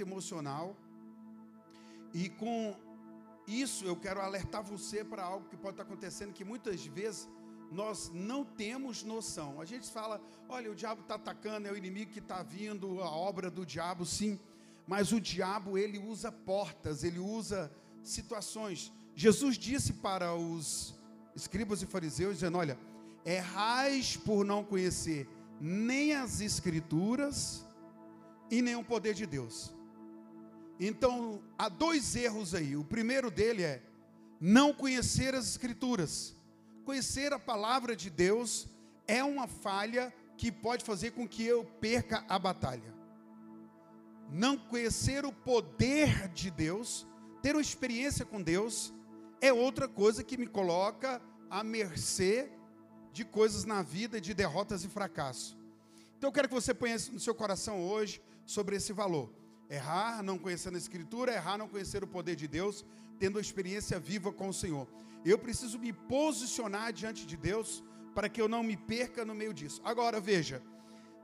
emocional. E com isso eu quero alertar você para algo que pode estar acontecendo que muitas vezes nós não temos noção. A gente fala, olha, o diabo está atacando, é o inimigo que está vindo, a obra do diabo, sim. Mas o diabo, ele usa portas, ele usa situações. Jesus disse para os escribas e fariseus, dizendo: Olha, errais por não conhecer nem as escrituras e nem o poder de Deus. Então, há dois erros aí. O primeiro dele é não conhecer as escrituras conhecer a palavra de Deus é uma falha que pode fazer com que eu perca a batalha. Não conhecer o poder de Deus, ter uma experiência com Deus, é outra coisa que me coloca à mercê de coisas na vida, de derrotas e fracasso. Então eu quero que você ponha no seu coração hoje sobre esse valor. Errar não conhecendo a Escritura, errar não conhecer o poder de Deus, tendo uma experiência viva com o Senhor. Eu preciso me posicionar diante de Deus para que eu não me perca no meio disso. Agora, veja,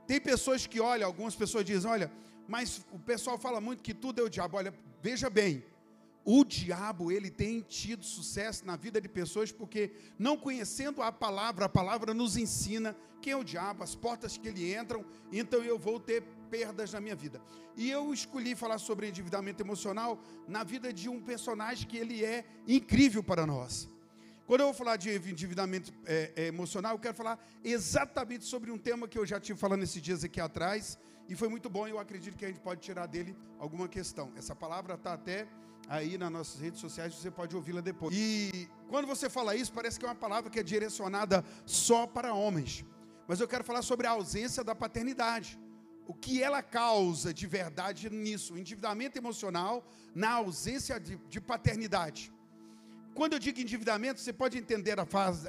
tem pessoas que olham, algumas pessoas dizem, olha, mas o pessoal fala muito que tudo é o diabo. Olha, veja bem, o diabo ele tem tido sucesso na vida de pessoas porque não conhecendo a palavra, a palavra nos ensina quem é o diabo, as portas que ele entram, então eu vou ter perdas na minha vida. E eu escolhi falar sobre endividamento emocional na vida de um personagem que ele é incrível para nós. Quando eu vou falar de endividamento é, é, emocional, eu quero falar exatamente sobre um tema que eu já tive falando esses dias aqui atrás, e foi muito bom, eu acredito que a gente pode tirar dele alguma questão. Essa palavra está até aí nas nossas redes sociais, você pode ouvi-la depois. E quando você fala isso, parece que é uma palavra que é direcionada só para homens. Mas eu quero falar sobre a ausência da paternidade o que ela causa de verdade nisso, o endividamento emocional na ausência de, de paternidade. Quando eu digo endividamento, você pode entender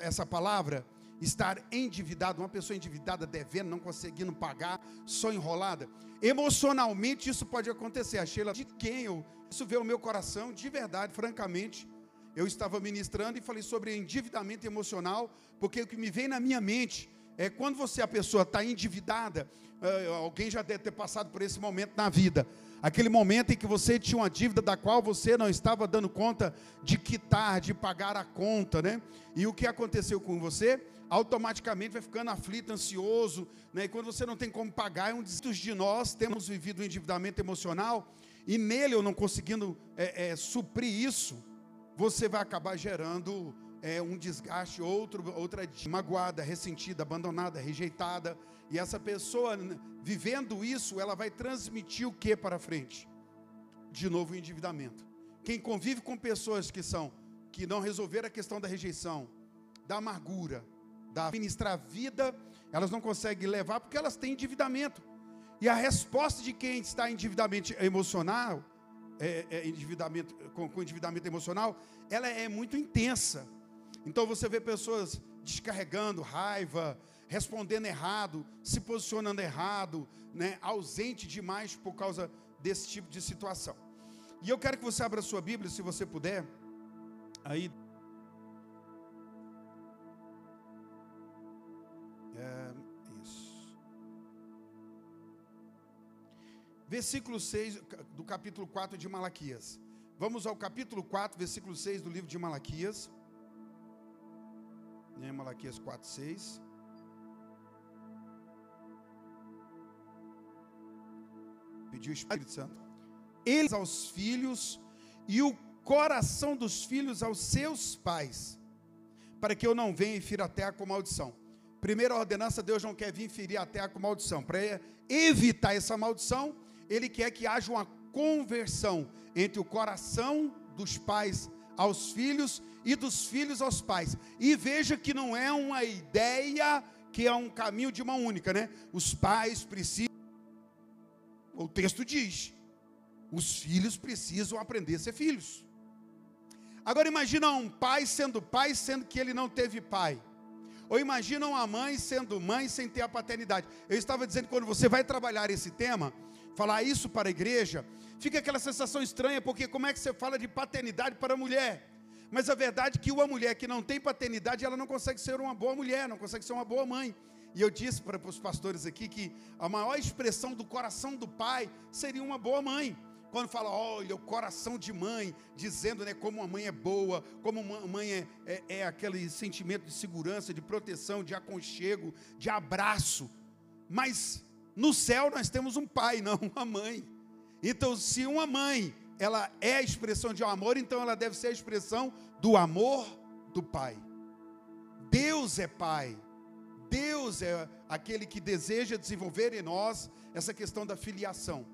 essa palavra, estar endividado, uma pessoa endividada, devendo, não conseguindo pagar, só enrolada. Emocionalmente isso pode acontecer. A Sheila, de quem eu, isso veio ao meu coração, de verdade, francamente. Eu estava ministrando e falei sobre endividamento emocional, porque o que me vem na minha mente é quando você, a pessoa está endividada, é, alguém já deve ter passado por esse momento na vida. Aquele momento em que você tinha uma dívida da qual você não estava dando conta de quitar, de pagar a conta, né? E o que aconteceu com você? Automaticamente vai ficando aflito, ansioso, né? E quando você não tem como pagar, é um dos de nós temos vivido um endividamento emocional e nele eu não conseguindo é, é, suprir isso, você vai acabar gerando é, um desgaste, outro, outra magoada, ressentida, abandonada, rejeitada. E essa pessoa, vivendo isso, ela vai transmitir o que para frente? De novo, o endividamento. Quem convive com pessoas que são, que não resolveram a questão da rejeição, da amargura, da administrar a vida, elas não conseguem levar porque elas têm endividamento. E a resposta de quem está endividamento emocional, é, é, endividamento, com, com endividamento emocional, ela é muito intensa. Então você vê pessoas descarregando raiva, respondendo errado, se posicionando errado, né, ausente demais por causa desse tipo de situação. E eu quero que você abra a sua Bíblia, se você puder. Aí. É, isso. Versículo 6 do capítulo 4 de Malaquias. Vamos ao capítulo 4, versículo 6 do livro de Malaquias. Em Malaquias 4, 6. Pediu o Espírito Santo. Eles aos filhos e o coração dos filhos aos seus pais, para que eu não venha e fira a terra com maldição. Primeira ordenança, Deus não quer vir ferir a terra com maldição. Para evitar essa maldição, Ele quer que haja uma conversão entre o coração dos pais aos filhos e dos filhos aos pais. E veja que não é uma ideia que é um caminho de uma única, né? Os pais precisam. O texto diz: os filhos precisam aprender a ser filhos. Agora imagina um pai sendo pai, sendo que ele não teve pai. Ou imagina uma mãe sendo mãe sem ter a paternidade. Eu estava dizendo que quando você vai trabalhar esse tema, falar isso para a igreja, fica aquela sensação estranha, porque como é que você fala de paternidade para a mulher? Mas a verdade é que uma mulher que não tem paternidade, ela não consegue ser uma boa mulher, não consegue ser uma boa mãe. E eu disse para os pastores aqui que a maior expressão do coração do pai seria uma boa mãe. Quando fala, olha, o coração de mãe, dizendo né, como uma mãe é boa, como uma mãe é, é, é aquele sentimento de segurança, de proteção, de aconchego, de abraço. Mas no céu nós temos um pai, não uma mãe. Então, se uma mãe ela é a expressão de amor, então ela deve ser a expressão do amor do pai. Deus é pai. Deus é aquele que deseja desenvolver em nós essa questão da filiação.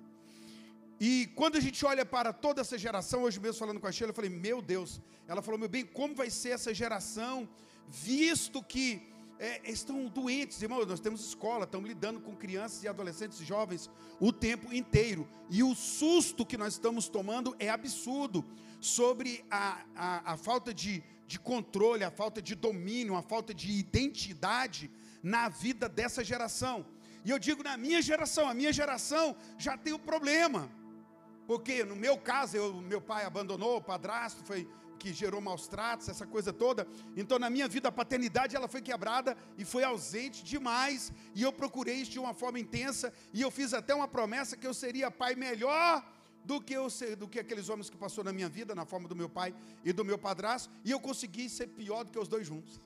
E quando a gente olha para toda essa geração, hoje mesmo falando com a Sheila, eu falei, meu Deus, ela falou, meu bem, como vai ser essa geração, visto que é, estão doentes, irmão, nós temos escola, estamos lidando com crianças e adolescentes e jovens o tempo inteiro, e o susto que nós estamos tomando é absurdo, sobre a, a, a falta de, de controle, a falta de domínio, a falta de identidade, na vida dessa geração. E eu digo na minha geração, a minha geração já tem o um problema. Porque no meu caso, eu, meu pai abandonou, o padrasto foi que gerou maus tratos, essa coisa toda. Então, na minha vida, a paternidade ela foi quebrada e foi ausente demais. E eu procurei isso de uma forma intensa. E eu fiz até uma promessa que eu seria pai melhor do que, eu, do que aqueles homens que passou na minha vida, na forma do meu pai e do meu padrasto. E eu consegui ser pior do que os dois juntos.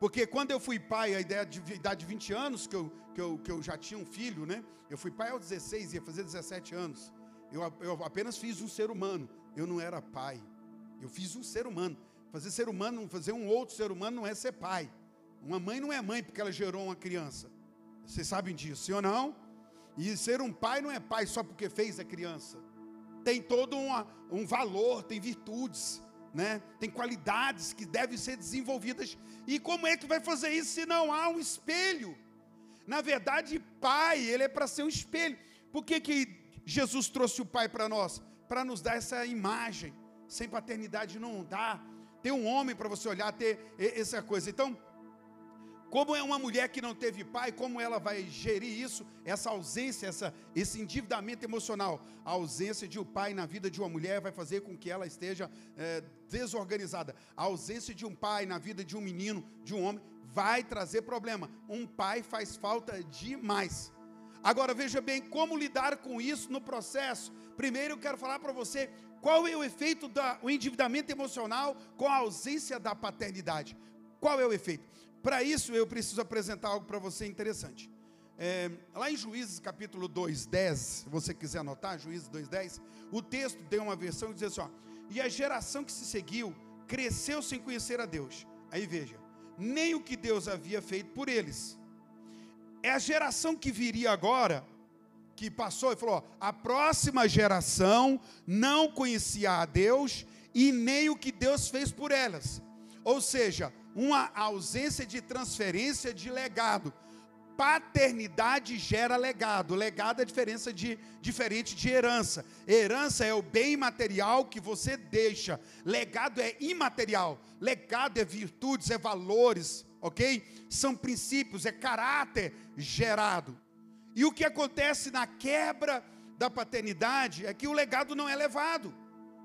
Porque quando eu fui pai, a ideia de idade de 20 anos, que eu, que, eu, que eu já tinha um filho, né? Eu fui pai aos 16, ia fazer 17 anos. Eu, eu apenas fiz um ser humano. Eu não era pai. Eu fiz um ser humano. Fazer ser humano, fazer um outro ser humano não é ser pai. Uma mãe não é mãe porque ela gerou uma criança. Vocês sabem disso, sim ou não? E ser um pai não é pai só porque fez a criança. Tem todo uma, um valor, tem virtudes né? Tem qualidades que devem ser desenvolvidas. E como é que vai fazer isso se não há um espelho? Na verdade, pai, ele é para ser um espelho. Por que, que Jesus trouxe o pai para nós? Para nos dar essa imagem. Sem paternidade não dá. Ter um homem para você olhar, ter essa coisa. Então, como é uma mulher que não teve pai, como ela vai gerir isso, essa ausência, essa, esse endividamento emocional? A ausência de um pai na vida de uma mulher vai fazer com que ela esteja é, desorganizada. A ausência de um pai na vida de um menino, de um homem, vai trazer problema. Um pai faz falta demais. Agora veja bem como lidar com isso no processo. Primeiro eu quero falar para você qual é o efeito do endividamento emocional com a ausência da paternidade. Qual é o efeito? Para isso, eu preciso apresentar algo para você interessante. É, lá em Juízes capítulo 2, 10, se você quiser anotar, Juízes 2, 10, o texto tem uma versão que diz assim: ó, E a geração que se seguiu cresceu sem conhecer a Deus. Aí veja, nem o que Deus havia feito por eles. É a geração que viria agora, que passou e falou: ó, a próxima geração não conhecia a Deus e nem o que Deus fez por elas. Ou seja, uma ausência de transferência de legado. Paternidade gera legado. Legado é diferença de, diferente de herança. Herança é o bem material que você deixa. Legado é imaterial. Legado é virtudes, é valores, ok? São princípios, é caráter gerado. E o que acontece na quebra da paternidade é que o legado não é levado.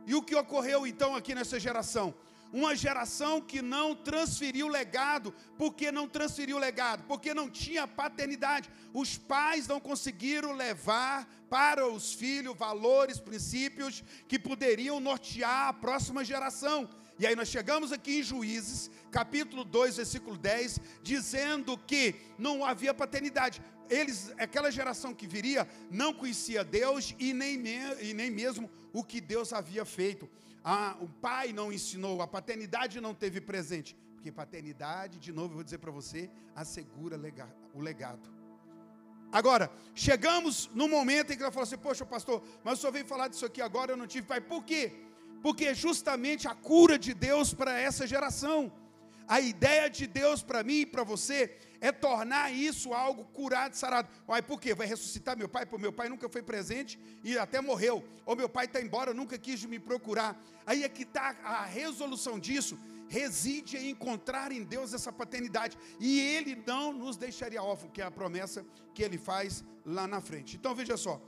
E o que ocorreu então aqui nessa geração? uma geração que não transferiu legado. Por que não transferiu legado? Porque não tinha paternidade. Os pais não conseguiram levar para os filhos valores, princípios que poderiam nortear a próxima geração. E aí nós chegamos aqui em Juízes, capítulo 2, versículo 10, dizendo que não havia paternidade. Eles, aquela geração que viria, não conhecia Deus e nem, me, e nem mesmo o que Deus havia feito a, o pai não ensinou, a paternidade não teve presente. Porque paternidade, de novo, eu vou dizer para você, assegura lega, o legado. Agora, chegamos no momento em que ela falou assim: Poxa, pastor, mas o senhor veio falar disso aqui agora, eu não tive pai. Por quê? Porque justamente a cura de Deus para essa geração. A ideia de Deus para mim e para você é tornar isso algo curado, sarado. Uai, por quê? Vai ressuscitar meu pai? Porque meu pai nunca foi presente e até morreu. Ou meu pai está embora, nunca quis me procurar. Aí é que está a resolução disso. Reside em encontrar em Deus essa paternidade. E Ele não nos deixaria órfãos, que é a promessa que Ele faz lá na frente. Então veja só.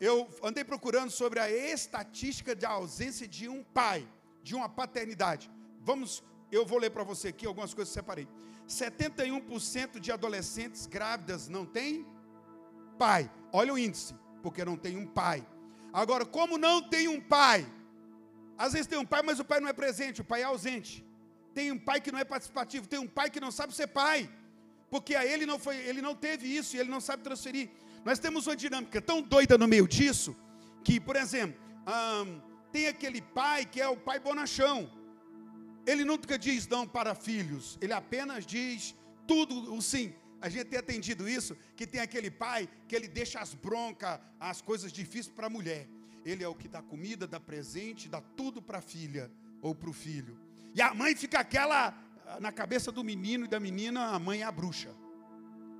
Eu andei procurando sobre a estatística de ausência de um pai, de uma paternidade. Vamos eu vou ler para você aqui algumas coisas que separei. 71% de adolescentes grávidas não têm pai. Olha o índice, porque não tem um pai. Agora, como não tem um pai? Às vezes tem um pai, mas o pai não é presente, o pai é ausente. Tem um pai que não é participativo, tem um pai que não sabe ser pai, porque a ele não foi, ele não teve isso e ele não sabe transferir. Nós temos uma dinâmica tão doida no meio disso que, por exemplo, tem aquele pai que é o pai bonachão. Ele nunca diz não para filhos, ele apenas diz tudo o sim. A gente tem atendido isso, que tem aquele pai que ele deixa as broncas, as coisas difíceis para a mulher. Ele é o que dá comida, dá presente, dá tudo para a filha ou para o filho. E a mãe fica aquela na cabeça do menino e da menina, a mãe é a bruxa.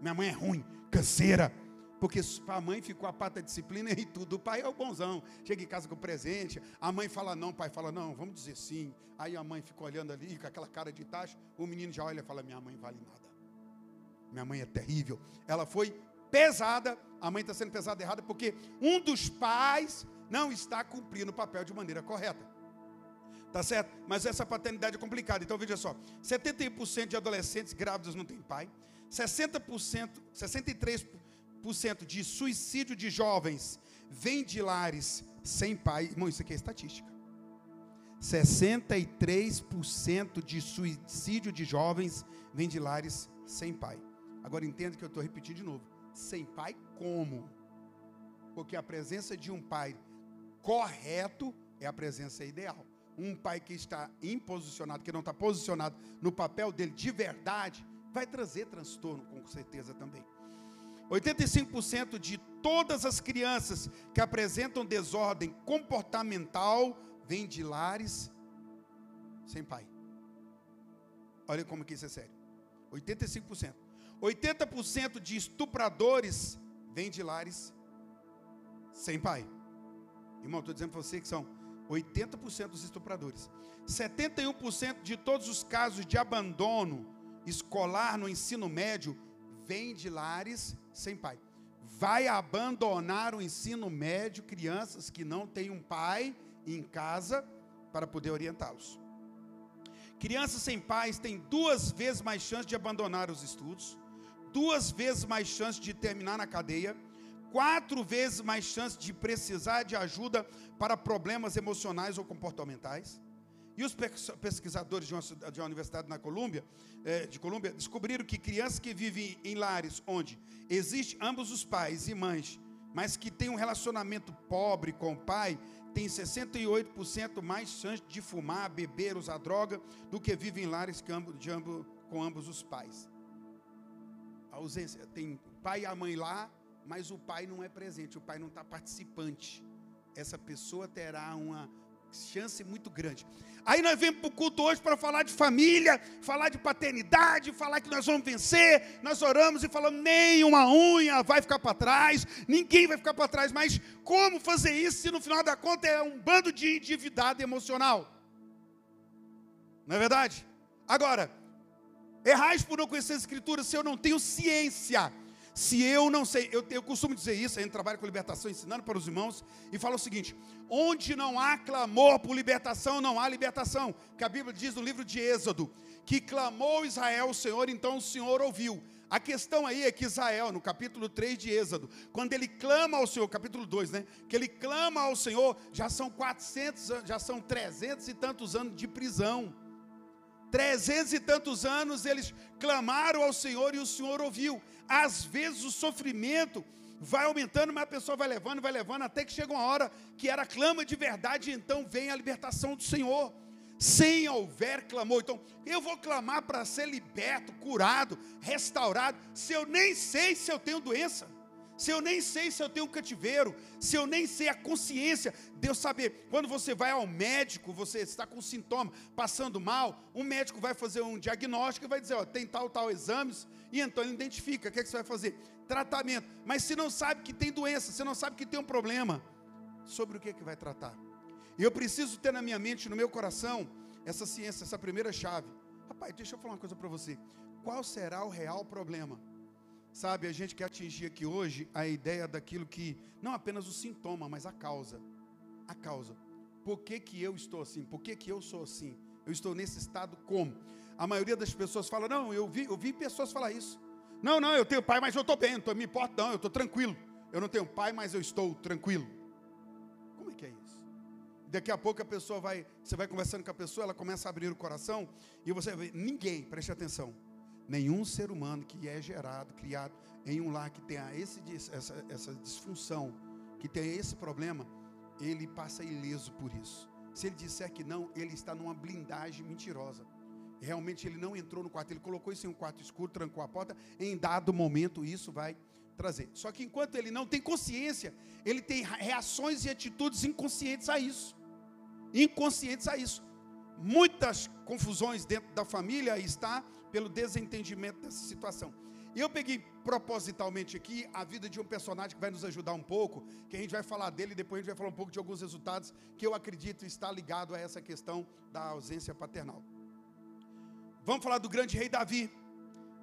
Minha mãe é ruim, canseira. Porque a mãe ficou a pata disciplina e tudo. O pai é o bonzão. Chega em casa com presente. A mãe fala não, o pai fala não, vamos dizer sim. Aí a mãe fica olhando ali com aquela cara de taxa. O menino já olha e fala: Minha mãe vale nada. Minha mãe é terrível. Ela foi pesada. A mãe está sendo pesada errada porque um dos pais não está cumprindo o papel de maneira correta. Tá certo? Mas essa paternidade é complicada. Então veja só: 71% de adolescentes grávidos não têm pai. 60%, 63% de suicídio de jovens vem de lares sem pai. Irmão, isso aqui é estatística. 63% de suicídio de jovens vem de lares sem pai. Agora entenda que eu estou repetindo de novo. Sem pai como? Porque a presença de um pai correto é a presença ideal. Um pai que está imposicionado, que não está posicionado no papel dele de verdade, vai trazer transtorno, com certeza também. 85% de todas as crianças que apresentam desordem comportamental vêm de lares sem pai. Olha como que isso é sério. 85%. 80% de estupradores vêm de lares sem pai. Irmão, estou dizendo para você que são 80% dos estupradores. 71% de todos os casos de abandono escolar no ensino médio vêm de lares sem pai. Vai abandonar o ensino médio crianças que não têm um pai em casa para poder orientá-los. Crianças sem pais têm duas vezes mais chance de abandonar os estudos, duas vezes mais chance de terminar na cadeia, quatro vezes mais chance de precisar de ajuda para problemas emocionais ou comportamentais. E os pesquisadores de uma, de uma universidade na Colômbia, é, de Colômbia descobriram que crianças que vivem em lares onde existe ambos os pais e mães, mas que têm um relacionamento pobre com o pai, têm 68% mais chance de fumar, beber, usar droga, do que vivem em lares de ambos, com ambos os pais. A ausência, tem o pai e a mãe lá, mas o pai não é presente, o pai não está participante. Essa pessoa terá uma chance muito grande. Aí nós vemos para o culto hoje para falar de família, falar de paternidade, falar que nós vamos vencer. Nós oramos e falamos: nem uma unha vai ficar para trás, ninguém vai ficar para trás. Mas como fazer isso se no final da conta é um bando de endividado emocional? Não é verdade? Agora, errais por não conhecer as Escrituras se eu não tenho ciência se eu não sei, eu, eu costumo dizer isso, a gente trabalha com libertação, ensinando para os irmãos, e fala o seguinte: onde não há clamor por libertação, não há libertação. Que a Bíblia diz no livro de Êxodo, que clamou Israel o Senhor, então o Senhor ouviu. A questão aí é que Israel, no capítulo 3 de Êxodo, quando ele clama ao Senhor, capítulo 2, né? Que ele clama ao Senhor, já são 400, já são 300 e tantos anos de prisão. Trezentos e tantos anos eles clamaram ao Senhor e o Senhor ouviu. Às vezes o sofrimento vai aumentando, mas a pessoa vai levando, vai levando, até que chega uma hora que era clama de verdade, e então vem a libertação do Senhor. Sem houver clamor. Então, eu vou clamar para ser liberto, curado, restaurado, se eu nem sei se eu tenho doença se eu nem sei se eu tenho um cativeiro, se eu nem sei a consciência de eu saber, quando você vai ao médico, você está com sintoma, passando mal, um médico vai fazer um diagnóstico e vai dizer, ó, tem tal, tal exames, e então ele identifica, o que, é que você vai fazer? Tratamento. Mas se não sabe que tem doença, se não sabe que tem um problema, sobre o que, é que vai tratar? E eu preciso ter na minha mente, no meu coração, essa ciência, essa primeira chave. Rapaz, deixa eu falar uma coisa para você. Qual será o real problema? Sabe, a gente quer atingir aqui hoje a ideia daquilo que, não apenas o sintoma, mas a causa. A causa. Por que, que eu estou assim? Por que, que eu sou assim? Eu estou nesse estado como? A maioria das pessoas fala: Não, eu vi, eu vi pessoas falar isso. Não, não, eu tenho pai, mas eu estou bem, não me importo, não, eu estou tranquilo. Eu não tenho pai, mas eu estou tranquilo. Como é que é isso? Daqui a pouco a pessoa vai, você vai conversando com a pessoa, ela começa a abrir o coração e você vê, ninguém, preste atenção, nenhum ser humano que é gerado, criado em um lar que tenha esse, essa, essa disfunção, que tenha esse problema, ele passa ileso por isso. Se ele disser que não, ele está numa blindagem mentirosa. Realmente ele não entrou no quarto, ele colocou isso em um quarto escuro, trancou a porta. Em dado momento, isso vai trazer. Só que enquanto ele não tem consciência, ele tem reações e atitudes inconscientes a isso. Inconscientes a isso. Muitas confusões dentro da família está pelo desentendimento dessa situação. E eu peguei propositalmente aqui a vida de um personagem que vai nos ajudar um pouco, que a gente vai falar dele e depois a gente vai falar um pouco de alguns resultados que eu acredito está ligado a essa questão da ausência paternal. Vamos falar do grande rei Davi.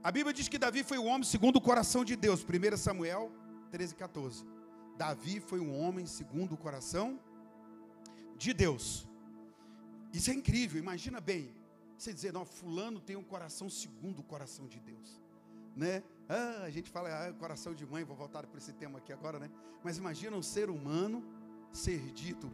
A Bíblia diz que Davi foi o homem segundo o coração de Deus. 1 Samuel 13, 14. Davi foi um homem segundo o coração de Deus. Isso é incrível, imagina bem. Você dizer, não, fulano tem um coração segundo o coração de Deus. Né? Ah, a gente fala, ah, coração de mãe, vou voltar para esse tema aqui agora, né? Mas imagina um ser humano ser dito,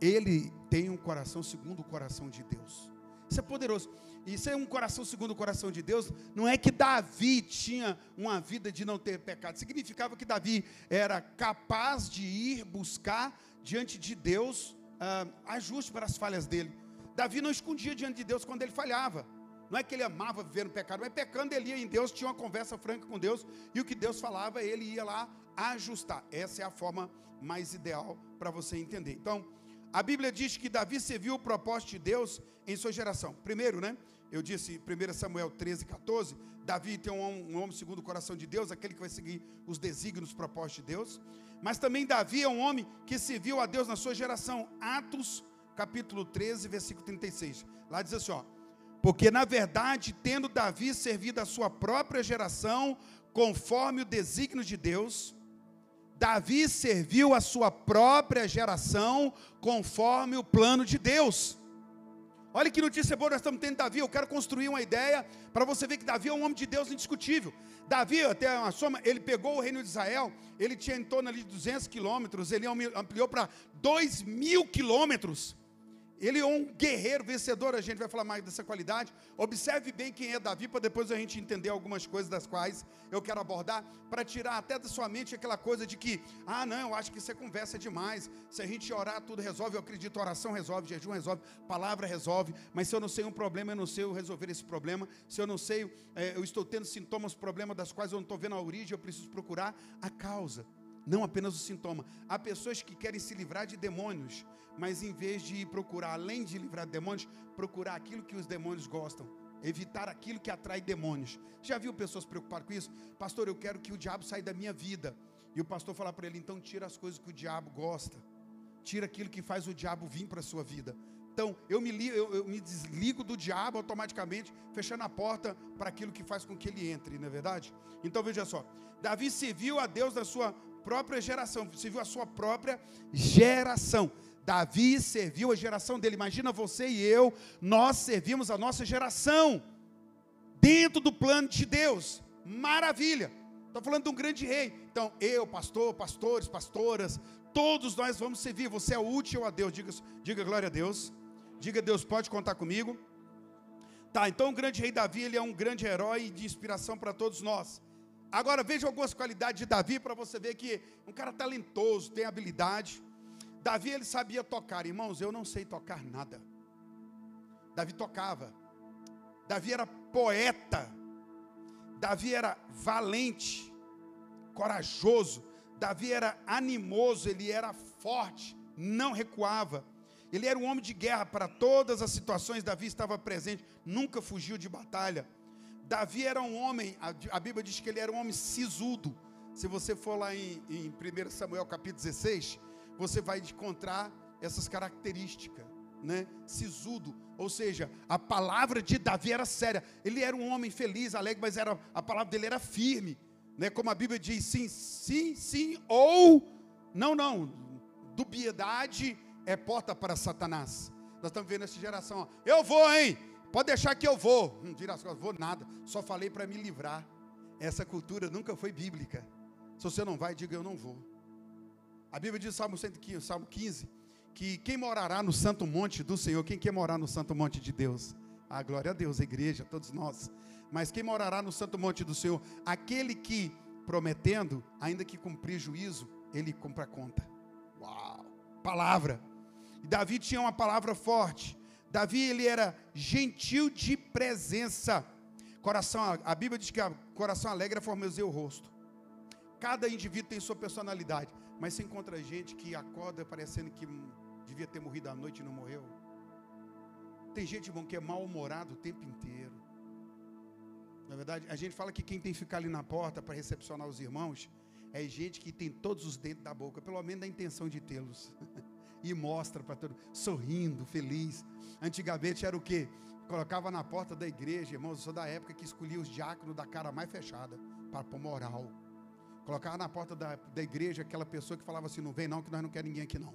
ele tem um coração segundo o coração de Deus. Isso é poderoso. Isso é um coração segundo o coração de Deus. Não é que Davi tinha uma vida de não ter pecado. Significava que Davi era capaz de ir buscar diante de Deus ah, ajuste para as falhas dele. Davi não escondia diante de Deus quando ele falhava. Não é que ele amava viver no pecado, mas pecando ele ia em Deus, tinha uma conversa franca com Deus, e o que Deus falava, ele ia lá ajustar. Essa é a forma mais ideal para você entender. Então, a Bíblia diz que Davi serviu o propósito de Deus em sua geração. Primeiro, né? Eu disse 1 Samuel 13, 14. Davi tem um, um homem segundo o coração de Deus, aquele que vai seguir os desígnios, os propósitos de Deus. Mas também Davi é um homem que serviu a Deus na sua geração. Atos, capítulo 13, versículo 36. Lá diz assim: ó. Porque na verdade, tendo Davi servido a sua própria geração, conforme o desígnio de Deus, Davi serviu a sua própria geração conforme o plano de Deus. Olha que notícia boa nós estamos tendo Davi. Eu quero construir uma ideia para você ver que Davi é um homem de Deus indiscutível. Davi, até uma soma, ele pegou o reino de Israel, ele tinha em torno de 200 quilômetros, ele ampliou para 2 mil quilômetros. Ele é um guerreiro vencedor, a gente vai falar mais dessa qualidade. Observe bem quem é Davi, para depois a gente entender algumas coisas das quais eu quero abordar, para tirar até da sua mente aquela coisa de que, ah, não, eu acho que isso é conversa demais. Se a gente orar, tudo resolve. Eu acredito, oração resolve, jejum resolve, palavra resolve. Mas se eu não sei um problema, eu não sei resolver esse problema. Se eu não sei, é, eu estou tendo sintomas, problemas das quais eu não estou vendo a origem, eu preciso procurar a causa não apenas o sintoma. Há pessoas que querem se livrar de demônios, mas em vez de procurar, além de livrar de demônios, procurar aquilo que os demônios gostam, evitar aquilo que atrai demônios. Já viu pessoas preocupadas com isso? Pastor, eu quero que o diabo saia da minha vida. E o pastor falar para ele: então tira as coisas que o diabo gosta, tira aquilo que faz o diabo vir para a sua vida. Então, eu me, eu, eu me desligo do diabo automaticamente, fechando a porta para aquilo que faz com que ele entre, não é verdade? Então, veja só: Davi serviu a Deus na sua própria geração, serviu a sua própria geração. Davi serviu a geração dele. Imagina você e eu, nós servimos a nossa geração dentro do plano de Deus. Maravilha. Estou falando de um grande rei. Então, eu, pastor, pastores, pastoras, todos nós vamos servir. Você é útil a Deus. Diga, diga glória a Deus. Diga, Deus pode contar comigo. Tá, então o grande rei Davi, ele é um grande herói de inspiração para todos nós. Agora veja algumas qualidades de Davi para você ver que um cara talentoso, tem habilidade. Davi ele sabia tocar, irmãos, eu não sei tocar nada. Davi tocava. Davi era poeta. Davi era valente, corajoso. Davi era animoso, ele era forte, não recuava. Ele era um homem de guerra para todas as situações. Davi estava presente, nunca fugiu de batalha. Davi era um homem, a, Bíblia diz que ele era um homem sisudo. Se você for lá em, em 1 Samuel capítulo 16, você vai encontrar essas características, né? Sisudo, ou seja, a palavra de Davi era séria. Ele era um homem feliz, alegre, mas era, a palavra dele era firme, né? Como a Bíblia diz, sim, sim, sim, ou não, não. Dubiedade é porta para Satanás. Nós estamos vendo essa geração. Ó. Eu vou, hein? Pode deixar que eu vou. Não vira as costas, vou nada. Só falei para me livrar. Essa cultura nunca foi bíblica. Se você não vai, diga eu não vou. A Bíblia diz, Salmo 115, Salmo 15, que quem morará no santo monte do Senhor, quem quer morar no santo monte de Deus? A ah, glória a Deus, a igreja, todos nós. Mas quem morará no santo monte do Senhor? Aquele que, prometendo, ainda que cumprir juízo, ele cumpra conta. Uau! Palavra. E Davi tinha uma palavra forte. Davi, ele era gentil de presença. Coração, a Bíblia diz que coração alegre formoseia o rosto. Cada indivíduo tem sua personalidade. Mas você encontra gente que acorda parecendo que devia ter morrido à noite e não morreu. Tem gente, irmão, que é mal-humorado o tempo inteiro. Na verdade, a gente fala que quem tem que ficar ali na porta para recepcionar os irmãos é gente que tem todos os dentes da boca, pelo menos a intenção de tê-los. e mostra para todo sorrindo, feliz. Antigamente era o quê? Colocava na porta da igreja, irmãos, eu sou da época que escolhia os diáconos da cara mais fechada, para pôr moral. Colocava na porta da, da igreja aquela pessoa que falava assim: não vem não, que nós não queremos ninguém aqui não.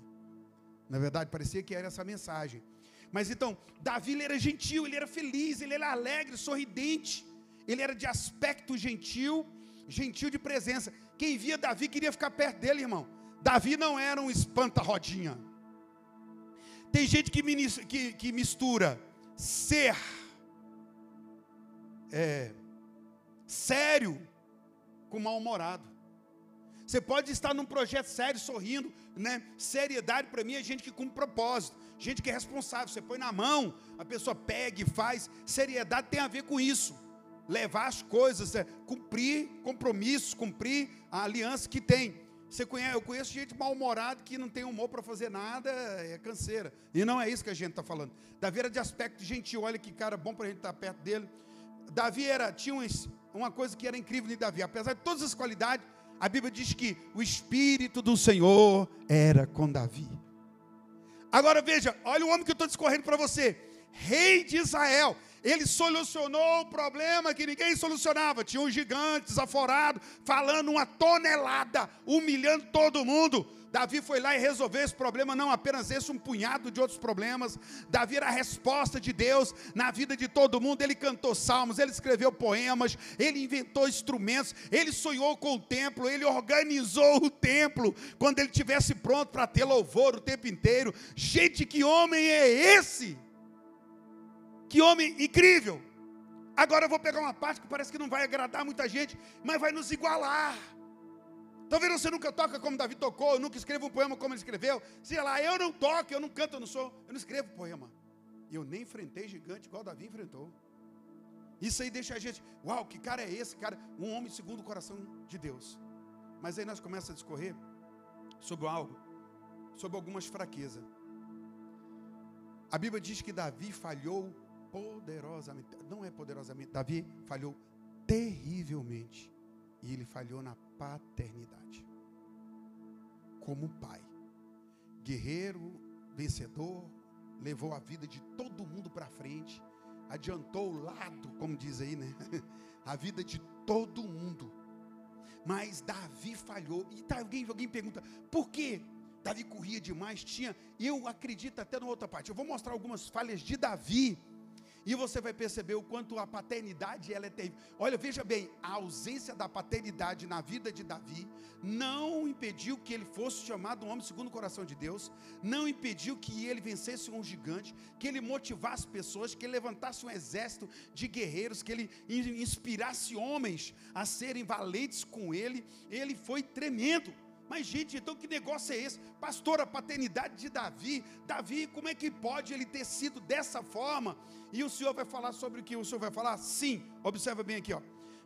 Na verdade, parecia que era essa mensagem. Mas então, Davi ele era gentil, ele era feliz, ele era alegre, sorridente, ele era de aspecto gentil, gentil de presença. Quem via Davi queria ficar perto dele, irmão. Davi não era um espanta-rodinha. Tem gente que, que, que mistura ser é, sério com mal-humorado. Você pode estar num projeto sério, sorrindo, né? Seriedade para mim é gente que cumpre propósito, gente que é responsável. Você põe na mão, a pessoa pega e faz. Seriedade tem a ver com isso. Levar as coisas, é, cumprir compromissos, cumprir a aliança que tem. Você conhece, eu conheço gente mal-humorada que não tem humor para fazer nada, é canseira. E não é isso que a gente está falando. Davi era de aspecto gentil, olha que cara bom para a gente estar tá perto dele. Davi era, tinha uma coisa que era incrível em Davi, apesar de todas as qualidades, a Bíblia diz que o Espírito do Senhor era com Davi. Agora veja, olha o homem que eu estou discorrendo para você, rei de Israel. Ele solucionou o problema que ninguém solucionava. Tinha um gigante desaforado, falando uma tonelada, humilhando todo mundo. Davi foi lá e resolveu esse problema, não apenas esse, um punhado de outros problemas. Davi era a resposta de Deus na vida de todo mundo. Ele cantou salmos, ele escreveu poemas, ele inventou instrumentos, ele sonhou com o templo, ele organizou o templo quando ele tivesse pronto para ter louvor o tempo inteiro. Gente, que homem é esse? Que homem incrível! Agora eu vou pegar uma parte que parece que não vai agradar muita gente, mas vai nos igualar. Talvez você nunca toca como Davi tocou, eu nunca escrevo um poema como ele escreveu. Sei lá, eu não toco, eu não canto, eu não sou, eu não escrevo poema. E eu nem enfrentei gigante igual Davi enfrentou. Isso aí deixa a gente, uau, que cara é esse, cara? Um homem segundo o coração de Deus. Mas aí nós começamos a discorrer sobre algo, sobre algumas fraquezas. A Bíblia diz que Davi falhou poderosamente. Não é poderosamente, Davi falhou terrivelmente. E ele falhou na paternidade. Como pai. Guerreiro, vencedor, levou a vida de todo mundo para frente, adiantou o lado, como diz aí, né? A vida de todo mundo. Mas Davi falhou. E tá, alguém, alguém pergunta, por que Davi corria demais? Tinha, eu acredito até na outra parte. Eu vou mostrar algumas falhas de Davi e você vai perceber o quanto a paternidade ela é terrível. Olha, veja bem, a ausência da paternidade na vida de Davi não impediu que ele fosse chamado um homem segundo o coração de Deus, não impediu que ele vencesse um gigante, que ele motivasse pessoas, que ele levantasse um exército de guerreiros, que ele inspirasse homens a serem valentes com ele. Ele foi tremendo. Mas, gente, então que negócio é esse? Pastor, a paternidade de Davi. Davi, como é que pode ele ter sido dessa forma? E o Senhor vai falar sobre o que o Senhor vai falar? Sim, observa bem aqui, ó.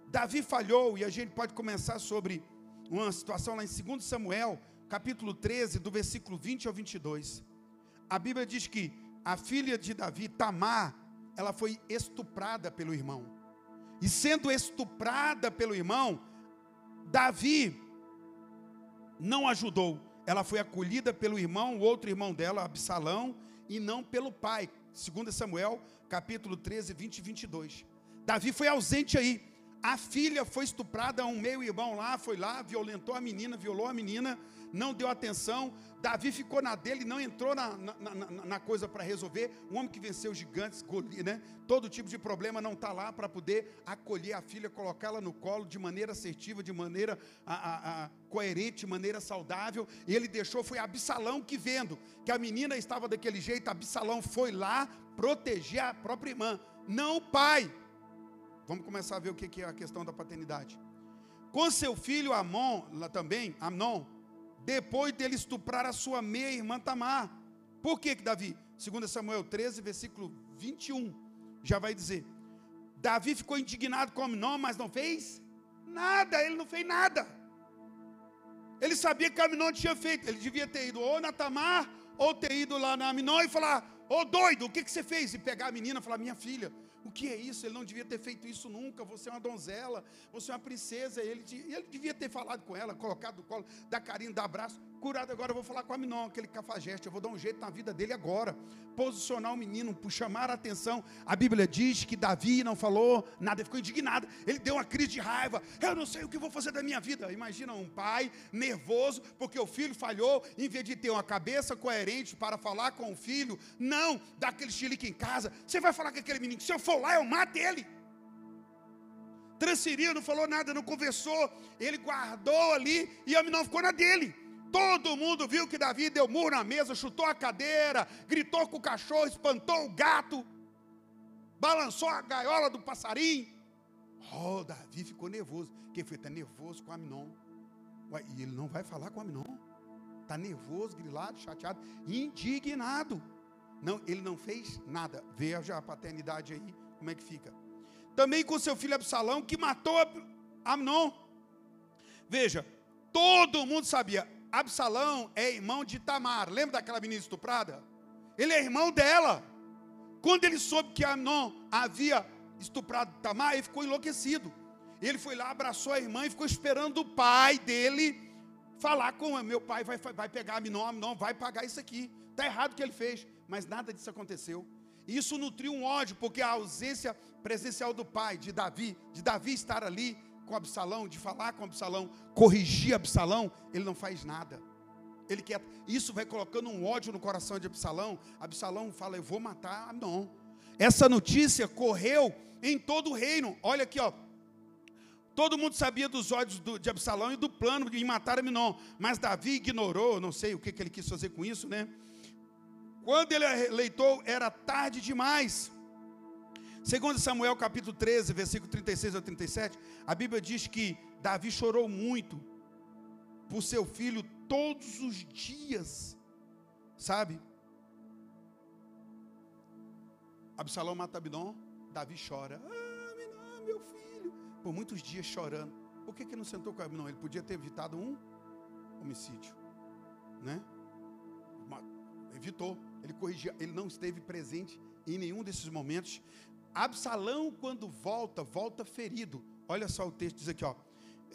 Davi falhou, e a gente pode começar sobre uma situação lá em 2 Samuel, capítulo 13, do versículo 20 ao 22. A Bíblia diz que a filha de Davi, Tamar, ela foi estuprada pelo irmão. E sendo estuprada pelo irmão, Davi não ajudou. Ela foi acolhida pelo irmão, o outro irmão dela, Absalão, e não pelo pai. 2 Samuel, capítulo 13, 20 e 22. Davi foi ausente aí. A filha foi estuprada, um meio-irmão lá, foi lá, violentou a menina, violou a menina, não deu atenção. Davi ficou na dele, não entrou na, na, na, na coisa para resolver. Um homem que venceu gigantes, né? todo tipo de problema, não está lá para poder acolher a filha, colocá-la no colo de maneira assertiva, de maneira a, a, a, coerente, de maneira saudável. E ele deixou, foi Absalão que vendo que a menina estava daquele jeito, Absalão foi lá proteger a própria irmã, não o pai. Vamos começar a ver o que é a questão da paternidade. Com seu filho Amon, lá também, Amnon, depois dele estuprar a sua meia-irmã Tamar. Por que, que Davi? 2 Samuel 13, versículo 21, já vai dizer. Davi ficou indignado com Amnon, mas não fez nada, ele não fez nada. Ele sabia que Amnon tinha feito, ele devia ter ido ou na Tamar, ou ter ido lá na Amnon e falar, ô oh, doido, o que, que você fez? E pegar a menina e falar, minha filha, o que é isso? Ele não devia ter feito isso nunca. Você é uma donzela, você é uma princesa. Ele, ele devia ter falado com ela, colocado no colo, dar carinho, dar abraço. Curado agora, eu vou falar com a Minon, aquele cafajeste. Eu vou dar um jeito na vida dele agora. Posicionar o menino, chamar a atenção. A Bíblia diz que Davi não falou nada, ele ficou indignado. Ele deu uma crise de raiva. Eu não sei o que vou fazer da minha vida. Imagina um pai nervoso porque o filho falhou. Em vez de ter uma cabeça coerente para falar com o filho, não, dá aquele chilique em casa. Você vai falar com aquele menino, se eu for lá, eu mato ele transferiu, não falou nada, não conversou. Ele guardou ali e a menina ficou na dele. Todo mundo viu que Davi deu murro na mesa, chutou a cadeira, gritou com o cachorro, espantou o gato, balançou a gaiola do passarinho. Oh, Davi ficou nervoso. Quem foi? Está nervoso com Aminon. Ué, e ele não vai falar com Aminon. Está nervoso, grilado, chateado, indignado. Não, ele não fez nada. Veja a paternidade aí, como é que fica. Também com seu filho Absalão, que matou Amnon. Veja, todo mundo sabia, Absalão é irmão de Tamar. Lembra daquela menina estuprada? Ele é irmão dela. Quando ele soube que Amnon havia estuprado Tamar, ele ficou enlouquecido. Ele foi lá, abraçou a irmã e ficou esperando o pai dele falar com meu pai vai, vai pegar Amnon, Amnon vai pagar isso aqui. Está errado o que ele fez, mas nada disso aconteceu. Isso nutriu um ódio, porque a ausência presencial do pai, de Davi, de Davi estar ali, com Absalão, de falar com Absalão, corrigir Absalão, ele não faz nada. Ele quer, isso vai colocando um ódio no coração de Absalão. Absalão fala: Eu vou matar não. Essa notícia correu em todo o reino. Olha aqui, ó. Todo mundo sabia dos ódios do, de Absalão e do plano de matar Aminon. Mas Davi ignorou, não sei o que, que ele quis fazer com isso, né? Quando ele eleitou, era tarde demais. Segundo Samuel capítulo 13, versículo 36 a 37, a Bíblia diz que Davi chorou muito por seu filho todos os dias. Sabe? Absalão mata Abidom, Davi chora. Ah, meu filho. Por muitos dias chorando. Por que, que não sentou com Abidom? Ele podia ter evitado um homicídio. Né? Evitou. Ele corrigia. Ele não esteve presente em nenhum desses momentos. Absalão, quando volta, volta ferido. Olha só o texto diz aqui, ó.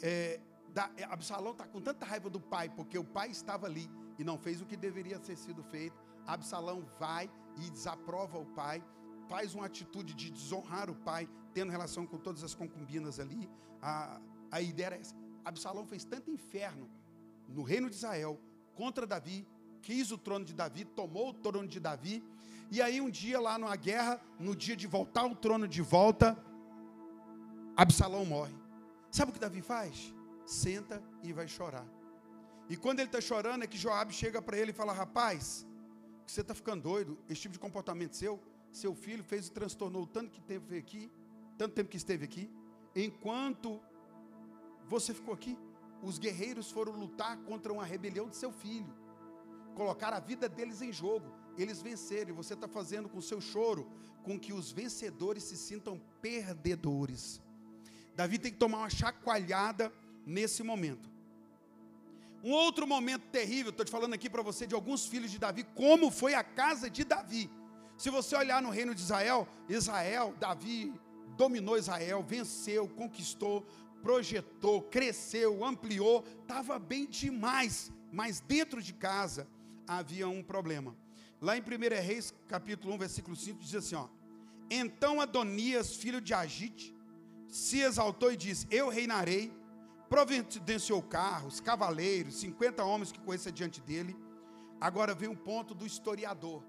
É, da, é, Absalão está com tanta raiva do pai, porque o pai estava ali e não fez o que deveria ter sido feito. Absalão vai e desaprova o pai, faz uma atitude de desonrar o pai, tendo relação com todas as concubinas ali. A, a ideia era essa. Absalão fez tanto inferno no reino de Israel contra Davi, quis o trono de Davi, tomou o trono de Davi e aí um dia lá numa guerra, no dia de voltar o trono de volta, Absalão morre. Sabe o que Davi faz? Senta e vai chorar. E quando ele está chorando é que Joabe chega para ele e fala: Rapaz, você está ficando doido? Esse tipo de comportamento seu, seu filho fez e transtornou tanto que teve aqui, tanto tempo que esteve aqui, enquanto você ficou aqui. Os guerreiros foram lutar contra uma rebelião de seu filho, colocar a vida deles em jogo eles vencerem. Você está fazendo com o seu choro com que os vencedores se sintam perdedores. Davi tem que tomar uma chacoalhada nesse momento. Um outro momento terrível, estou te falando aqui para você de alguns filhos de Davi, como foi a casa de Davi. Se você olhar no reino de Israel, Israel, Davi dominou Israel, venceu, conquistou, projetou, cresceu, ampliou, estava bem demais, mas dentro de casa havia um problema. Lá em 1 Reis, capítulo 1, versículo 5, diz assim: ó, Então Adonias, filho de Agite, se exaltou e disse: Eu reinarei. Providenciou carros, cavaleiros, 50 homens que conhecia diante dele. Agora vem um ponto do historiador.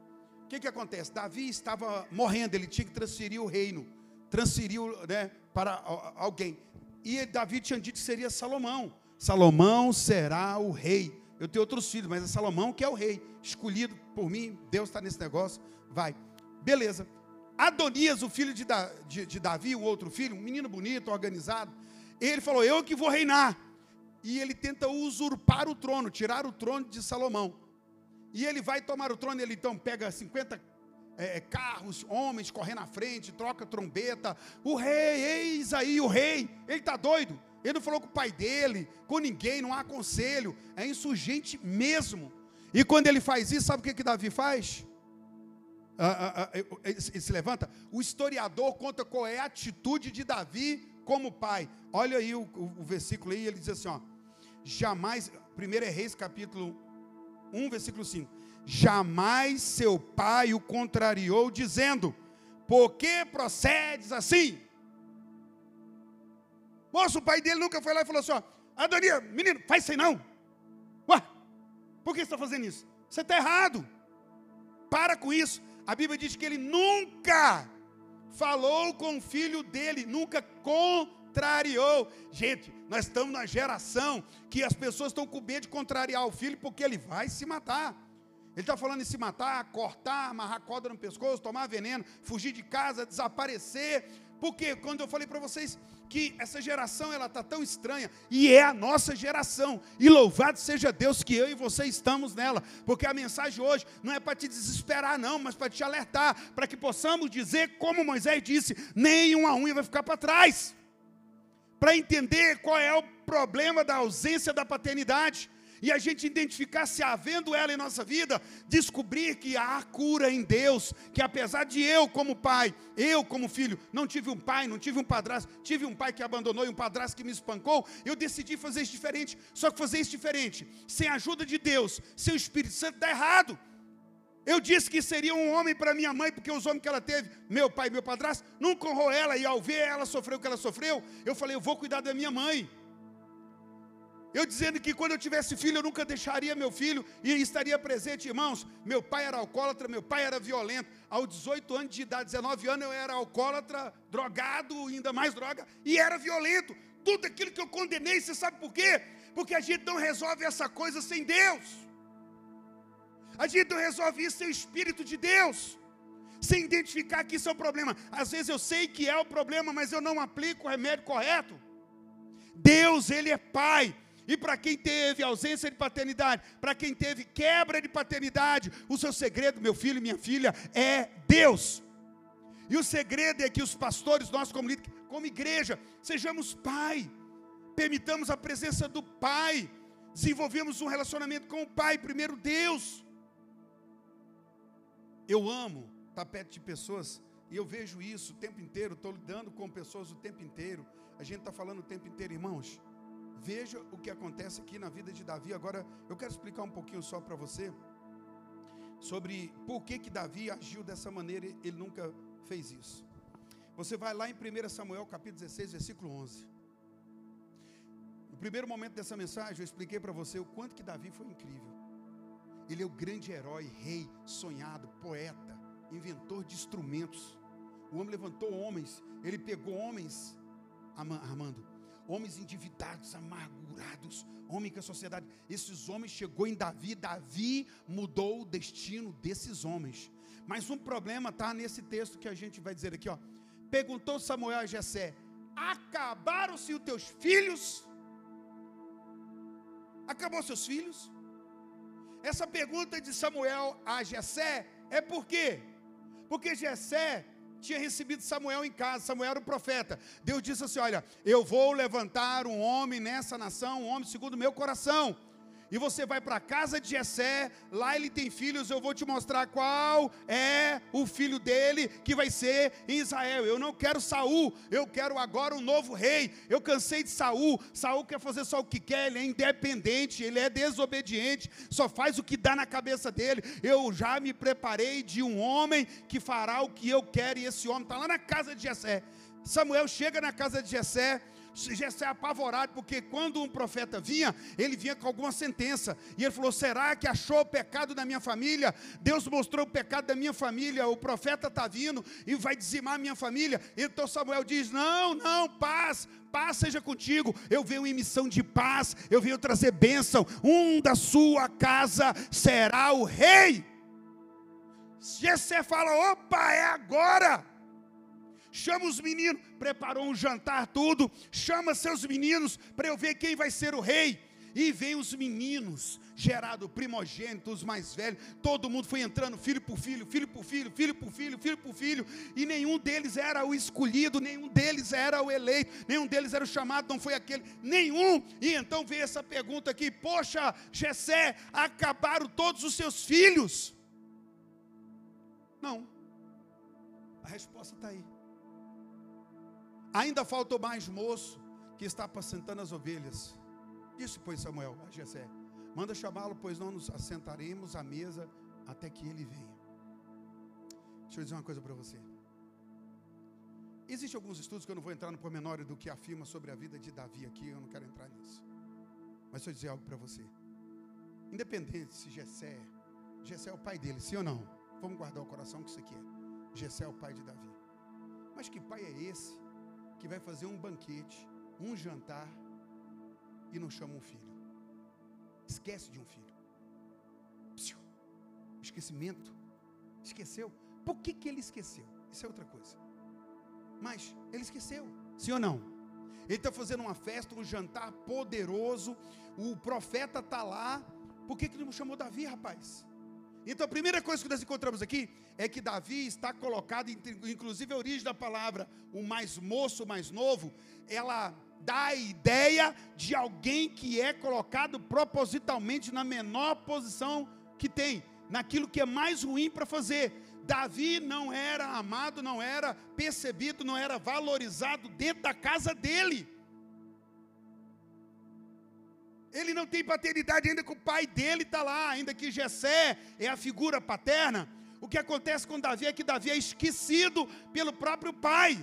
O que, que acontece? Davi estava morrendo, ele tinha que transferir o reino, transferiu né, para alguém. E Davi tinha dito que seria Salomão. Salomão será o rei. Eu tenho outros filhos, mas é Salomão que é o rei, escolhido por mim. Deus está nesse negócio. Vai. Beleza. Adonias, o filho de, da, de, de Davi, o outro filho, um menino bonito, organizado, ele falou: Eu que vou reinar. E ele tenta usurpar o trono, tirar o trono de Salomão. E ele vai tomar o trono, ele então pega 50 é, carros, homens correndo na frente, troca trombeta. O rei, eis aí o rei, ele está doido. Ele não falou com o pai dele, com ninguém, não há conselho. É insurgente mesmo. E quando ele faz isso, sabe o que, que Davi faz? Ah, ah, ah, ele se levanta. O historiador conta qual é a atitude de Davi como pai. Olha aí o, o, o versículo aí, ele diz assim: ó, jamais, 1 é Reis, capítulo 1, versículo 5. Jamais seu pai o contrariou, dizendo: Por que procedes assim? Moço, o pai dele nunca foi lá e falou assim: ó, Adonia, menino, faz isso aí não. Ué, por que você está fazendo isso? Você está errado. Para com isso. A Bíblia diz que ele nunca falou com o filho dele, nunca contrariou. Gente, nós estamos na geração que as pessoas estão com medo de contrariar o filho porque ele vai se matar. Ele está falando em se matar, cortar, amarrar corda no pescoço, tomar veneno, fugir de casa, desaparecer. Porque quando eu falei para vocês que essa geração ela está tão estranha e é a nossa geração. E louvado seja Deus que eu e você estamos nela, porque a mensagem hoje não é para te desesperar não, mas para te alertar, para que possamos dizer como Moisés disse, nenhuma unha vai ficar para trás. Para entender qual é o problema da ausência da paternidade e a gente identificar se havendo ela em nossa vida, descobrir que há cura em Deus, que apesar de eu como pai, eu como filho, não tive um pai, não tive um padrasto, tive um pai que abandonou e um padrasto que me espancou, eu decidi fazer isso diferente. Só que fazer isso diferente, sem a ajuda de Deus, sem o Espírito Santo, está errado. Eu disse que seria um homem para minha mãe, porque os homens que ela teve, meu pai e meu padrasto, nunca honrou ela, e ao ver ela sofrer o que ela sofreu, eu falei, eu vou cuidar da minha mãe. Eu dizendo que quando eu tivesse filho, eu nunca deixaria meu filho e estaria presente, irmãos. Meu pai era alcoólatra, meu pai era violento. Aos 18 anos de idade, 19 anos, eu era alcoólatra, drogado, ainda mais droga, e era violento. Tudo aquilo que eu condenei, você sabe por quê? Porque a gente não resolve essa coisa sem Deus. A gente não resolve isso sem o Espírito de Deus. Sem identificar que isso é o problema. Às vezes eu sei que é o problema, mas eu não aplico o remédio correto. Deus, Ele é Pai. E para quem teve ausência de paternidade, para quem teve quebra de paternidade, o seu segredo, meu filho e minha filha, é Deus. E o segredo é que os pastores, nós como, como igreja, sejamos pai, permitamos a presença do pai, desenvolvemos um relacionamento com o pai, primeiro Deus. Eu amo estar perto de pessoas, e eu vejo isso o tempo inteiro, estou lidando com pessoas o tempo inteiro. A gente está falando o tempo inteiro, irmãos. Veja o que acontece aqui na vida de Davi. Agora, eu quero explicar um pouquinho só para você sobre por que, que Davi agiu dessa maneira, ele nunca fez isso. Você vai lá em 1 Samuel capítulo 16, versículo 11. No primeiro momento dessa mensagem, eu expliquei para você o quanto que Davi foi incrível. Ele é o grande herói, rei, sonhado, poeta, inventor de instrumentos. O homem levantou homens, ele pegou homens, Armando, homens endividados, amargurados, homem que a sociedade, esses homens chegou em Davi, Davi mudou o destino desses homens. Mas um problema está nesse texto que a gente vai dizer aqui, ó. Perguntou Samuel a Jessé: Acabaram-se os teus filhos? Acabou seus filhos? Essa pergunta de Samuel a Jessé é por quê? Porque Jessé tinha recebido Samuel em casa, Samuel era o profeta. Deus disse assim: Olha, eu vou levantar um homem nessa nação, um homem segundo o meu coração e você vai para a casa de Jessé, lá ele tem filhos, eu vou te mostrar qual é o filho dele que vai ser em Israel. Eu não quero Saul, eu quero agora um novo rei. Eu cansei de Saul. Saul quer fazer só o que quer, ele é independente, ele é desobediente, só faz o que dá na cabeça dele. Eu já me preparei de um homem que fará o que eu quero, e esse homem está lá na casa de Jessé. Samuel chega na casa de Jessé, Jessé apavorado, porque quando um profeta vinha, ele vinha com alguma sentença. E ele falou: Será que achou o pecado da minha família? Deus mostrou o pecado da minha família. O profeta está vindo e vai dizimar a minha família. Então Samuel diz: Não, não, paz, paz seja contigo. Eu venho em missão de paz, eu venho trazer bênção. Um da sua casa será o rei. Jessé fala: Opa, é agora chama os meninos, preparou um jantar, tudo, chama seus meninos para eu ver quem vai ser o rei. E vem os meninos, gerado primogênito, os mais velhos, todo mundo foi entrando, filho por filho, filho por filho, filho por filho, filho por filho, e nenhum deles era o escolhido, nenhum deles era o eleito, nenhum deles era o chamado, não foi aquele, nenhum. E então veio essa pergunta aqui: Poxa, Jessé, acabaram todos os seus filhos? Não, a resposta está aí. Ainda faltou mais moço que está apacentando as ovelhas. Disse, pois, Samuel a Jessé: Manda chamá-lo, pois não nos assentaremos à mesa até que ele venha. Deixa eu dizer uma coisa para você. Existem alguns estudos que eu não vou entrar no pormenor do que afirma sobre a vida de Davi aqui, eu não quero entrar nisso. Mas deixa eu dizer algo para você. Independente se Jessé, Jessé é o pai dele, sim ou não? Vamos guardar o coração que isso aqui é. Jessé é o pai de Davi. Mas que pai é esse que vai fazer um banquete, um jantar e não chama um filho. Esquece de um filho. Psiu. Esquecimento. Esqueceu. Por que, que ele esqueceu? Isso é outra coisa. Mas ele esqueceu. Sim ou não? Ele está fazendo uma festa, um jantar poderoso. O profeta está lá. Por que, que ele não chamou Davi, rapaz? Então a primeira coisa que nós encontramos aqui é que Davi está colocado, inclusive a origem da palavra, o mais moço, o mais novo, ela dá a ideia de alguém que é colocado propositalmente na menor posição que tem, naquilo que é mais ruim para fazer. Davi não era amado, não era percebido, não era valorizado dentro da casa dele. Ele não tem paternidade ainda que o pai dele está lá, ainda que Jessé é a figura paterna. O que acontece com Davi é que Davi é esquecido pelo próprio pai.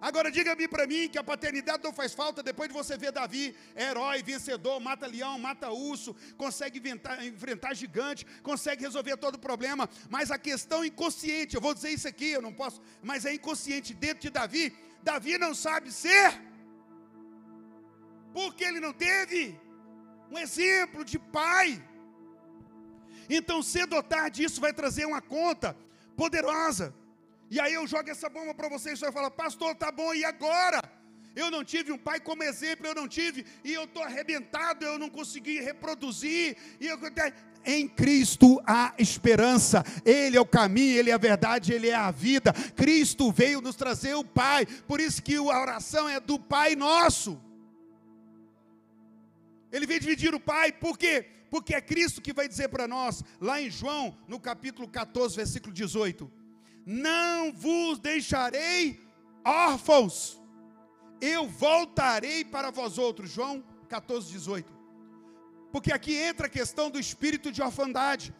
Agora diga-me para mim que a paternidade não faz falta depois de você ver Davi, herói, vencedor, mata leão, mata urso, consegue inventar, enfrentar gigante, consegue resolver todo o problema, mas a questão inconsciente, eu vou dizer isso aqui, eu não posso, mas é inconsciente dentro de Davi, Davi não sabe ser porque ele não teve um exemplo de pai. Então, cedo ou tarde, isso vai trazer uma conta poderosa. E aí eu jogo essa bomba para vocês, você vai falar, pastor, tá bom, e agora? Eu não tive um pai como exemplo, eu não tive, e eu estou arrebentado, eu não consegui reproduzir, e eu, em Cristo há esperança, Ele é o caminho, Ele é a verdade, Ele é a vida. Cristo veio nos trazer o Pai, por isso que a oração é do Pai nosso. Ele vem dividir o Pai, por quê? Porque é Cristo que vai dizer para nós, lá em João, no capítulo 14, versículo 18: Não vos deixarei órfãos, eu voltarei para vós outros. João 14, 18. Porque aqui entra a questão do espírito de orfandade,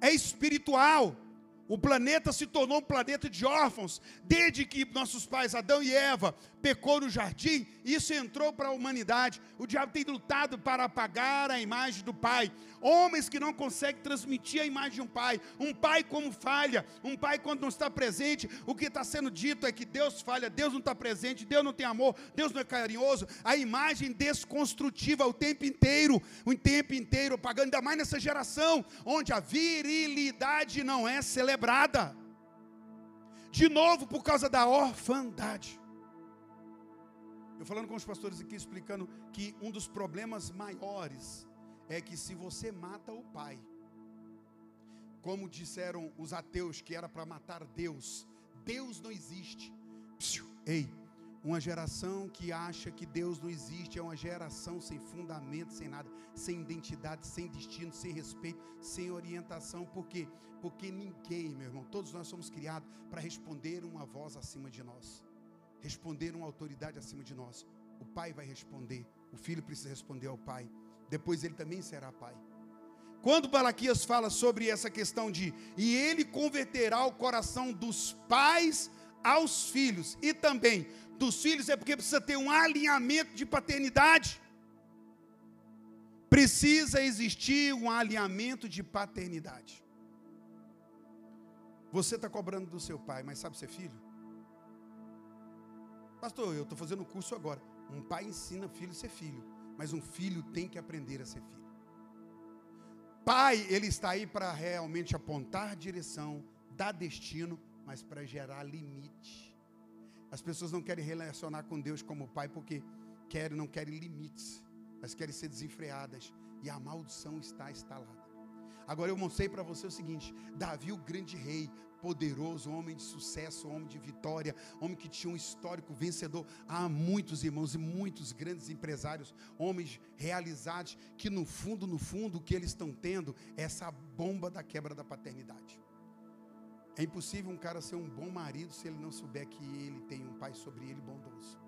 é espiritual. O planeta se tornou um planeta de órfãos, desde que nossos pais, Adão e Eva, pecou no jardim, isso entrou para a humanidade. O diabo tem lutado para apagar a imagem do pai. Homens que não conseguem transmitir a imagem de um pai. Um pai como falha, um pai quando não está presente. O que está sendo dito é que Deus falha, Deus não está presente, Deus não tem amor, Deus não é carinhoso. A imagem desconstrutiva o tempo inteiro, o tempo inteiro, apagando, ainda mais nessa geração, onde a virilidade não é celebrada. De novo, por causa da orfandade. Eu falando com os pastores aqui, explicando que um dos problemas maiores é que se você mata o pai, como disseram os ateus que era para matar Deus, Deus não existe. Psiu, ei, uma geração que acha que Deus não existe é uma geração sem fundamento, sem nada, sem identidade, sem destino, sem respeito, sem orientação. Por quê? Porque ninguém, meu irmão, todos nós somos criados para responder uma voz acima de nós responder uma autoridade acima de nós. O pai vai responder, o filho precisa responder ao pai. Depois ele também será pai. Quando Balaquias fala sobre essa questão de e ele converterá o coração dos pais aos filhos e também dos filhos é porque precisa ter um alinhamento de paternidade. Precisa existir um alinhamento de paternidade. Você está cobrando do seu pai, mas sabe ser filho? Pastor, eu estou fazendo curso agora. Um pai ensina filho a ser filho, mas um filho tem que aprender a ser filho. Pai, ele está aí para realmente apontar direção, dar destino, mas para gerar limite. As pessoas não querem relacionar com Deus como pai porque querem, não querem limites, mas querem ser desenfreadas e a maldição está instalada. Agora eu mostrei para você o seguinte: Davi, o grande rei, poderoso, homem de sucesso, homem de vitória, homem que tinha um histórico vencedor. Há muitos irmãos e muitos grandes empresários, homens realizados, que no fundo, no fundo, o que eles estão tendo é essa bomba da quebra da paternidade. É impossível um cara ser um bom marido se ele não souber que ele tem um pai sobre ele bondoso.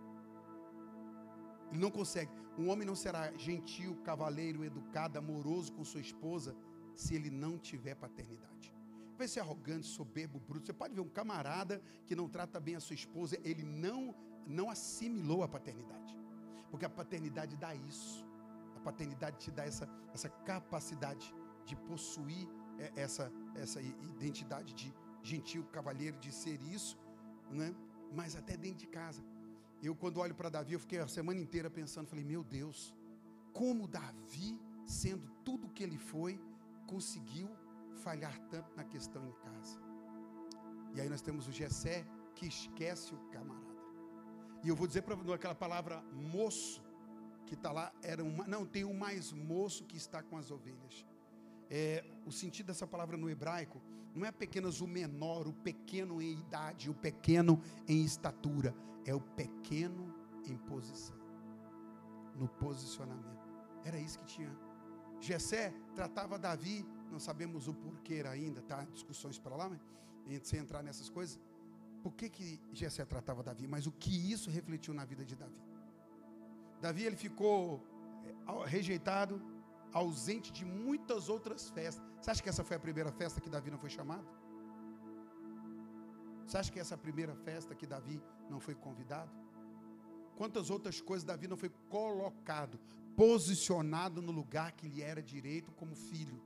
Ele não consegue. Um homem não será gentil, cavaleiro, educado, amoroso com sua esposa se ele não tiver paternidade. Vai ser arrogante, soberbo, bruto. Você pode ver um camarada que não trata bem a sua esposa, ele não não assimilou a paternidade. Porque a paternidade dá isso. A paternidade te dá essa, essa capacidade de possuir é, essa, essa identidade de gentil, cavalheiro, de ser isso, né? mas até dentro de casa. Eu, quando olho para Davi, eu fiquei a semana inteira pensando, falei, meu Deus, como Davi, sendo tudo o que ele foi, conseguiu falhar tanto na questão em casa. E aí nós temos o Gessé, que esquece o camarada. E eu vou dizer para aquela palavra moço, que está lá, era uma, não, tem um mais moço que está com as ovelhas. É, o sentido dessa palavra no hebraico não é apenas o menor, o pequeno em idade, o pequeno em estatura, é o pequeno em posição, no posicionamento. Era isso que tinha. Jessé tratava Davi, não sabemos o porquê ainda, tá? Discussões para lá, mas sem entrar nessas coisas. Por que que Jessé tratava Davi? Mas o que isso refletiu na vida de Davi? Davi ele ficou eh, rejeitado, ausente de muitas outras festas. Você acha que essa foi a primeira festa que Davi não foi chamado? Você acha que essa é a primeira festa que Davi não foi convidado? Quantas outras coisas Davi não foi colocado, posicionado no lugar que lhe era direito como filho?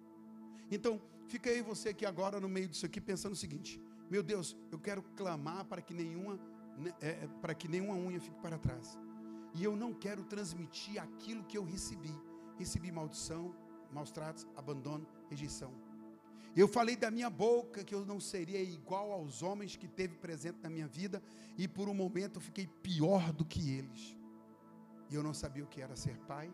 Então, fica aí você aqui agora no meio disso aqui pensando o seguinte: meu Deus, eu quero clamar para que nenhuma, né, é, é, para que nenhuma unha fique para trás. E eu não quero transmitir aquilo que eu recebi. Recebi maldição, maus tratos, abandono, rejeição. Eu falei da minha boca que eu não seria igual aos homens que teve presente na minha vida, e por um momento eu fiquei pior do que eles. E eu não sabia o que era ser pai,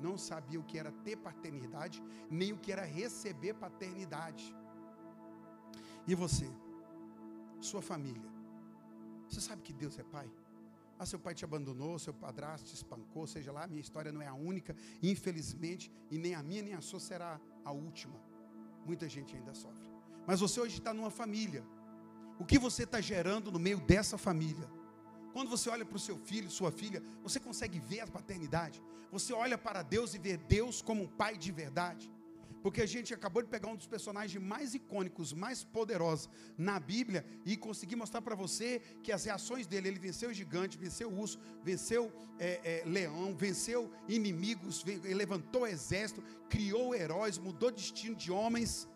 não sabia o que era ter paternidade, nem o que era receber paternidade. E você, sua família, você sabe que Deus é pai? Ah, seu pai te abandonou, seu padrasto te espancou, seja lá, minha história não é a única, infelizmente, e nem a minha nem a sua será a última. Muita gente ainda sofre. Mas você hoje está numa família. O que você está gerando no meio dessa família? Quando você olha para o seu filho, sua filha, você consegue ver a paternidade. Você olha para Deus e vê Deus como um pai de verdade. Porque a gente acabou de pegar um dos personagens mais icônicos, mais poderosos na Bíblia e conseguir mostrar para você que as reações dele, ele venceu o gigante, venceu o urso, venceu é, é, leão, venceu inimigos, levantou exército, criou heróis, mudou destino de homens,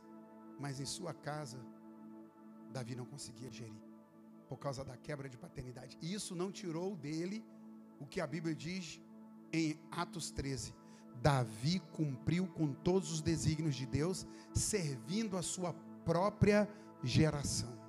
mas em sua casa, Davi não conseguia gerir, por causa da quebra de paternidade. E isso não tirou dele o que a Bíblia diz em Atos 13 Davi cumpriu com todos os desígnios de Deus, servindo a sua própria geração.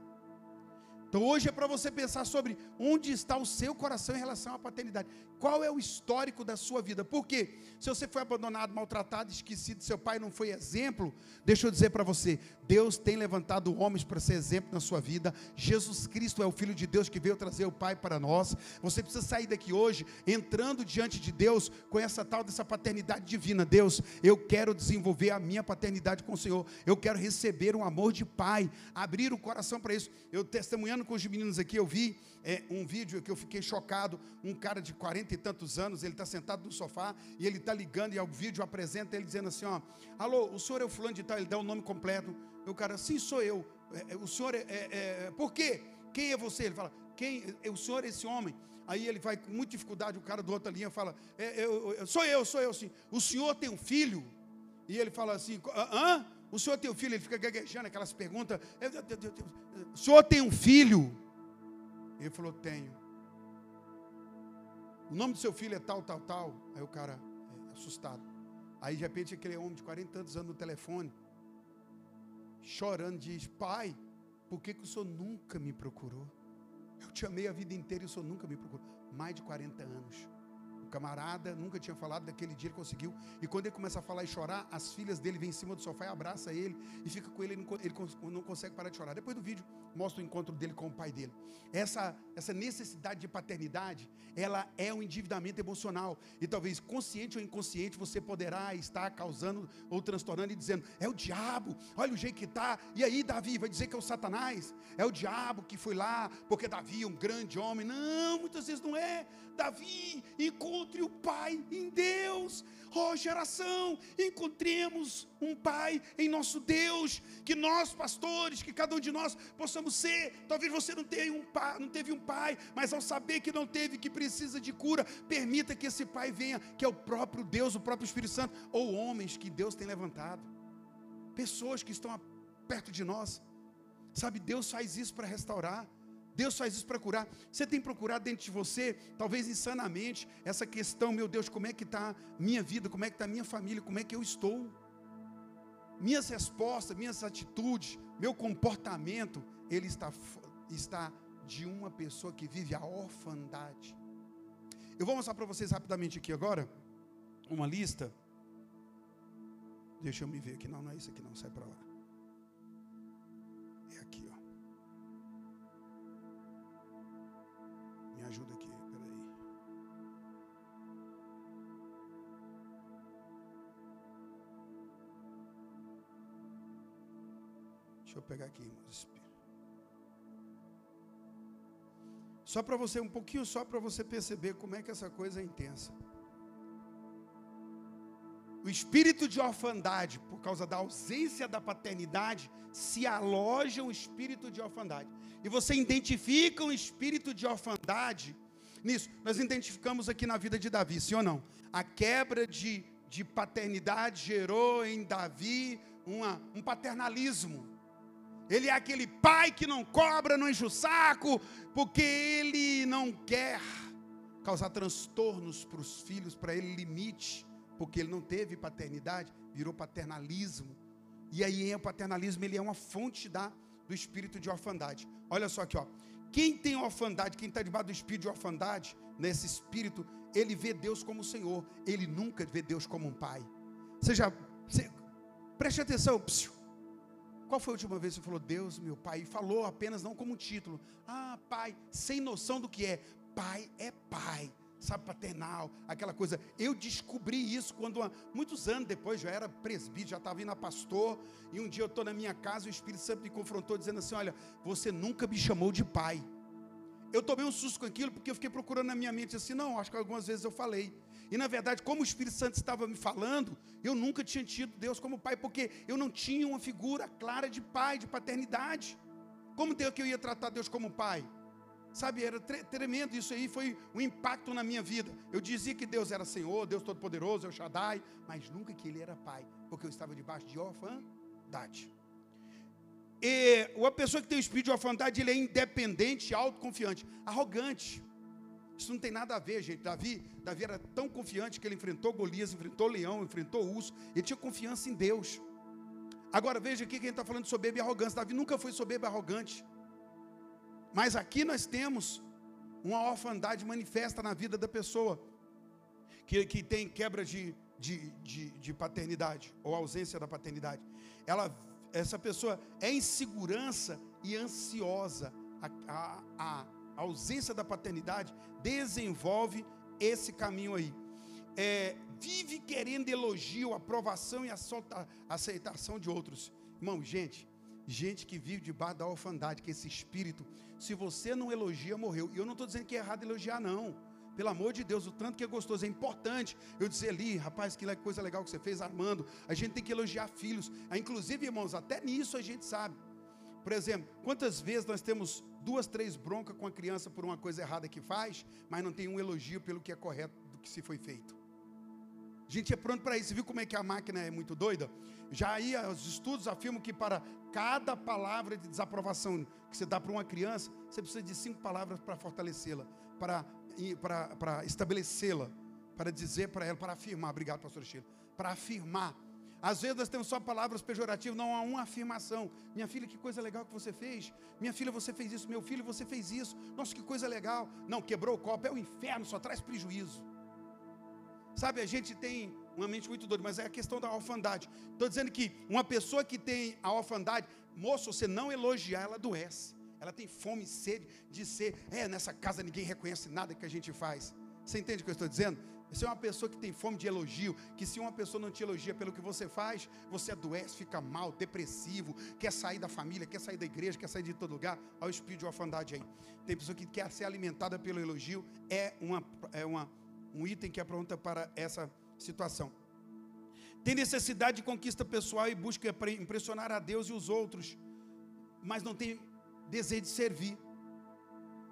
Então hoje é para você pensar sobre onde está o seu coração em relação à paternidade. Qual é o histórico da sua vida? Porque se você foi abandonado, maltratado, esquecido, seu pai não foi exemplo, deixa eu dizer para você, Deus tem levantado homens para ser exemplo na sua vida. Jesus Cristo é o filho de Deus que veio trazer o pai para nós. Você precisa sair daqui hoje entrando diante de Deus com essa tal dessa paternidade divina. Deus, eu quero desenvolver a minha paternidade com o Senhor. Eu quero receber um amor de pai, abrir o coração para isso. Eu testemunhando com os meninos aqui, eu vi é, um vídeo que eu fiquei chocado. Um cara de quarenta e tantos anos, ele está sentado no sofá e ele está ligando e o vídeo apresenta ele dizendo assim: ó, alô, o senhor é o fulano de tal, ele dá o nome completo. E o cara, sim, sou eu. É, é o senhor é, é, é, por quê? Quem é você? Ele fala, quem? O senhor é esse homem? Aí ele vai com muita dificuldade, o cara do outra linha fala: é, eu, eu, Sou eu, sou eu sim. O senhor tem um filho? E ele fala assim: Hã? O senhor tem um filho? Ele fica gaguejando aquelas perguntas: O senhor tem um filho? Ele falou: Tenho. O nome do seu filho é tal, tal, tal. Aí o cara, é, assustado. Aí de repente aquele homem de 40 anos no telefone, chorando, diz: Pai, por que, que o senhor nunca me procurou? Eu te amei a vida inteira e o senhor nunca me procurou. Mais de 40 anos. Camarada nunca tinha falado, daquele dia ele conseguiu. E quando ele começa a falar e chorar, as filhas dele vêm em cima do sofá e abraça ele e fica com ele, ele não consegue parar de chorar. Depois do vídeo, mostra o encontro dele com o pai dele. Essa, essa necessidade de paternidade, ela é um endividamento emocional. E talvez consciente ou inconsciente, você poderá estar causando ou transtornando e dizendo: é o diabo, olha o jeito que está. E aí, Davi vai dizer que é o Satanás, é o diabo que foi lá, porque Davi é um grande homem. Não, muitas vezes não é. Davi, encontre o Pai em Deus. Ó oh, geração, encontremos um Pai em nosso Deus, que nós, pastores, que cada um de nós possamos ser. Talvez você não tenha um pai, não teve um pai, mas ao saber que não teve, que precisa de cura, permita que esse Pai venha, que é o próprio Deus, o próprio Espírito Santo, ou homens que Deus tem levantado, pessoas que estão perto de nós. Sabe, Deus faz isso para restaurar. Deus faz isso para curar. Você tem procurado dentro de você, talvez insanamente, essa questão, meu Deus, como é que está minha vida, como é que está minha família, como é que eu estou? Minhas respostas, minhas atitudes, meu comportamento, ele está, está de uma pessoa que vive a orfandade. Eu vou mostrar para vocês rapidamente aqui agora uma lista. Deixa eu me ver aqui, não, não é isso aqui, não, sai para lá. Ajuda aqui, peraí. Deixa eu pegar aqui, irmãos. Só para você, um pouquinho só para você perceber como é que essa coisa é intensa. O espírito de orfandade, por causa da ausência da paternidade, se aloja o espírito de orfandade. E você identifica um espírito de orfandade nisso. Nós identificamos aqui na vida de Davi, sim ou não? A quebra de, de paternidade gerou em Davi uma, um paternalismo. Ele é aquele pai que não cobra, não enche o saco, porque ele não quer causar transtornos para os filhos, para ele limite, porque ele não teve paternidade, virou paternalismo. E aí o paternalismo ele é uma fonte da, do espírito de orfandade. Olha só aqui, ó. Quem tem orfandade, quem está debaixo do espírito de orfandade, nesse espírito, ele vê Deus como Senhor. Ele nunca vê Deus como um pai. Seja, preste atenção. Psiu. Qual foi a última vez que você falou, Deus, meu pai? E falou apenas não como um título. Ah, pai, sem noção do que é. Pai é pai sabe, paternal, aquela coisa. Eu descobri isso quando, muitos anos depois, já era presbítero, já estava indo a pastor, e um dia eu estou na minha casa e o Espírito Santo me confrontou, dizendo assim: Olha, você nunca me chamou de pai. Eu tomei um susto com aquilo, porque eu fiquei procurando na minha mente assim: Não, acho que algumas vezes eu falei. E na verdade, como o Espírito Santo estava me falando, eu nunca tinha tido Deus como pai, porque eu não tinha uma figura clara de pai, de paternidade. Como que eu ia tratar Deus como pai? Sabe, era tremendo isso aí, foi um impacto na minha vida. Eu dizia que Deus era Senhor, Deus Todo-Poderoso, El Shaddai, mas nunca que Ele era Pai, porque eu estava debaixo de orfandade. E uma pessoa que tem o espírito de orfandade, ele é independente, autoconfiante, arrogante. Isso não tem nada a ver, gente. Davi, Davi era tão confiante que ele enfrentou Golias, enfrentou leão, enfrentou urso. Ele tinha confiança em Deus. Agora veja aqui quem está falando de soberba e arrogância. Davi nunca foi soberbo e arrogante. Mas aqui nós temos uma orfandade manifesta na vida da pessoa, que, que tem quebra de, de, de, de paternidade, ou ausência da paternidade. Ela, essa pessoa é insegurança e ansiosa. A, a, a ausência da paternidade desenvolve esse caminho aí. É, vive querendo elogio, aprovação e aceitação de outros. Irmão, gente, gente que vive debaixo da orfandade, que esse espírito se você não elogia, morreu. E eu não estou dizendo que é errado elogiar, não. Pelo amor de Deus, o tanto que é gostoso, é importante eu dizer ali, rapaz, que coisa legal que você fez, Armando. A gente tem que elogiar filhos. Ah, inclusive, irmãos, até nisso a gente sabe. Por exemplo, quantas vezes nós temos duas, três broncas com a criança por uma coisa errada que faz, mas não tem um elogio pelo que é correto do que se foi feito. A gente é pronto para isso. Viu como é que a máquina é muito doida? Já aí os estudos afirmam que para cada palavra de desaprovação que você dá para uma criança, você precisa de cinco palavras para fortalecê-la, para, para, para estabelecê-la, para dizer para ela, para afirmar. Obrigado, pastor Sheila. Para afirmar. Às vezes nós temos só palavras pejorativas, não há uma afirmação. Minha filha, que coisa legal que você fez. Minha filha, você fez isso. Meu filho, você fez isso. Nossa, que coisa legal. Não, quebrou o copo, é o inferno, só traz prejuízo. Sabe, a gente tem uma mente muito doida, mas é a questão da orfandade. Estou dizendo que uma pessoa que tem a orfandade, moço, você não elogiar, ela adoece. Ela tem fome e sede de ser, é, nessa casa ninguém reconhece nada que a gente faz. Você entende o que eu estou dizendo? Você é uma pessoa que tem fome de elogio, que se uma pessoa não te elogia pelo que você faz, você adoece, fica mal, depressivo, quer sair da família, quer sair da igreja, quer sair de todo lugar. Olha o espírito de orfandade aí. Tem pessoa que quer ser alimentada pelo elogio, é uma, é uma um item que apronta para essa situação. Tem necessidade de conquista pessoal e busca impressionar a Deus e os outros, mas não tem desejo de servir.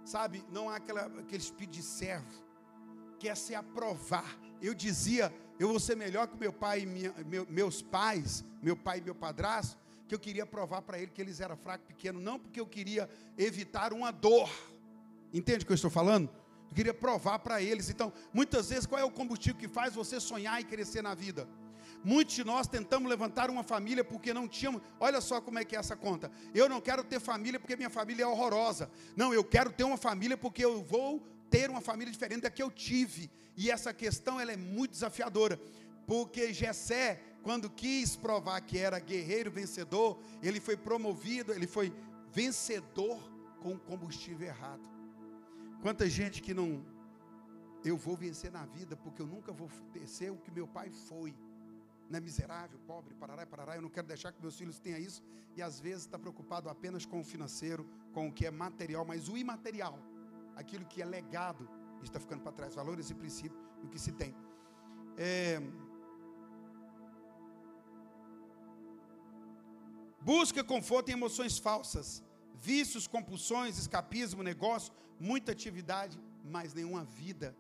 Sabe, não há aquela, aquele espírito de servo, quer se aprovar. Eu dizia, eu vou ser melhor que meu pai e minha, meu, meus pais, meu pai e meu padrasto, que eu queria provar para ele que eles eram fracos, pequenos, não porque eu queria evitar uma dor. Entende o que eu estou falando? Eu queria provar para eles. Então, muitas vezes, qual é o combustível que faz você sonhar e crescer na vida? Muitos de nós tentamos levantar uma família porque não tínhamos. Olha só como é que é essa conta. Eu não quero ter família porque minha família é horrorosa. Não, eu quero ter uma família porque eu vou ter uma família diferente da que eu tive. E essa questão ela é muito desafiadora. Porque Jessé, quando quis provar que era guerreiro vencedor, ele foi promovido, ele foi vencedor com o combustível errado. Quanta gente que não. Eu vou vencer na vida porque eu nunca vou ser o que meu pai foi. Não é miserável, pobre, parará, parará. Eu não quero deixar que meus filhos tenham isso. E às vezes está preocupado apenas com o financeiro, com o que é material, mas o imaterial, aquilo que é legado, está ficando para trás. Valores e princípios do que se tem. É... Busca conforto em emoções falsas, vícios, compulsões, escapismo, negócio, muita atividade, mas nenhuma vida.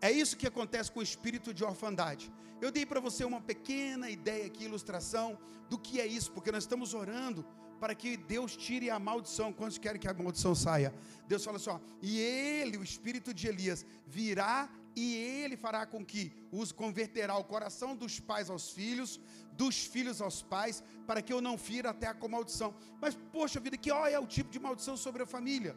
É isso que acontece com o espírito de orfandade. Eu dei para você uma pequena ideia aqui, ilustração do que é isso, porque nós estamos orando para que Deus tire a maldição. Quantos querem que a maldição saia? Deus fala assim: ó, e ele, o espírito de Elias, virá e ele fará com que os converterá o coração dos pais aos filhos, dos filhos aos pais, para que eu não fira até a maldição. Mas, poxa vida, que ó, é o tipo de maldição sobre a família?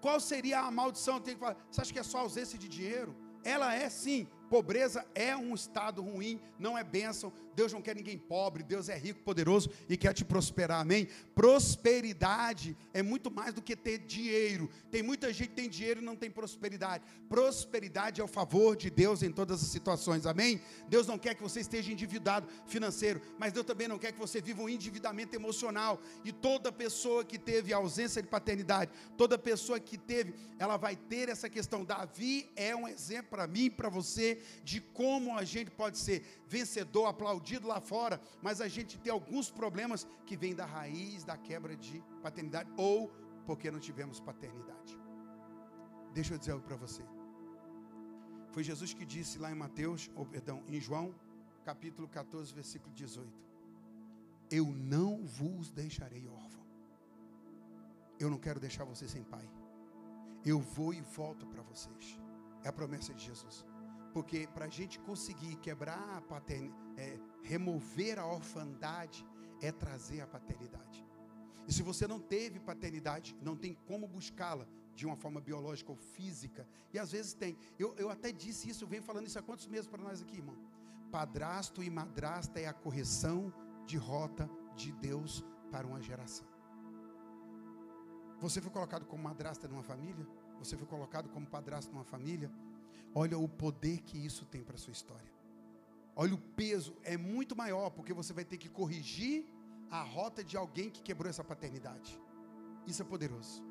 Qual seria a maldição? Tem que falar, você acha que é só ausência de dinheiro? Ela é sim, pobreza é um estado ruim, não é bênção. Deus não quer ninguém pobre, Deus é rico, poderoso e quer te prosperar, amém? Prosperidade é muito mais do que ter dinheiro. Tem muita gente que tem dinheiro e não tem prosperidade. Prosperidade é o favor de Deus em todas as situações, amém? Deus não quer que você esteja endividado financeiro, mas Deus também não quer que você viva um endividamento emocional. E toda pessoa que teve ausência de paternidade, toda pessoa que teve, ela vai ter essa questão. Davi é um exemplo para mim e para você de como a gente pode ser vencedor, aplaudido lá fora, mas a gente tem alguns problemas que vêm da raiz da quebra de paternidade ou porque não tivemos paternidade. Deixa eu dizer algo para você. Foi Jesus que disse lá em Mateus, ou perdão, em João, capítulo 14, versículo 18: Eu não vos deixarei órfão. Eu não quero deixar você sem pai. Eu vou e volto para vocês. É a promessa de Jesus. Porque para a gente conseguir quebrar a paternidade, é, remover a orfandade, é trazer a paternidade. E se você não teve paternidade, não tem como buscá-la de uma forma biológica ou física. E às vezes tem. Eu, eu até disse isso, eu venho falando isso há quantos meses para nós aqui, irmão? Padrasto e madrasta é a correção de rota de Deus para uma geração. Você foi colocado como madrasta numa família? Você foi colocado como padrasto numa família? Olha o poder que isso tem para a sua história. Olha o peso, é muito maior, porque você vai ter que corrigir a rota de alguém que quebrou essa paternidade. Isso é poderoso.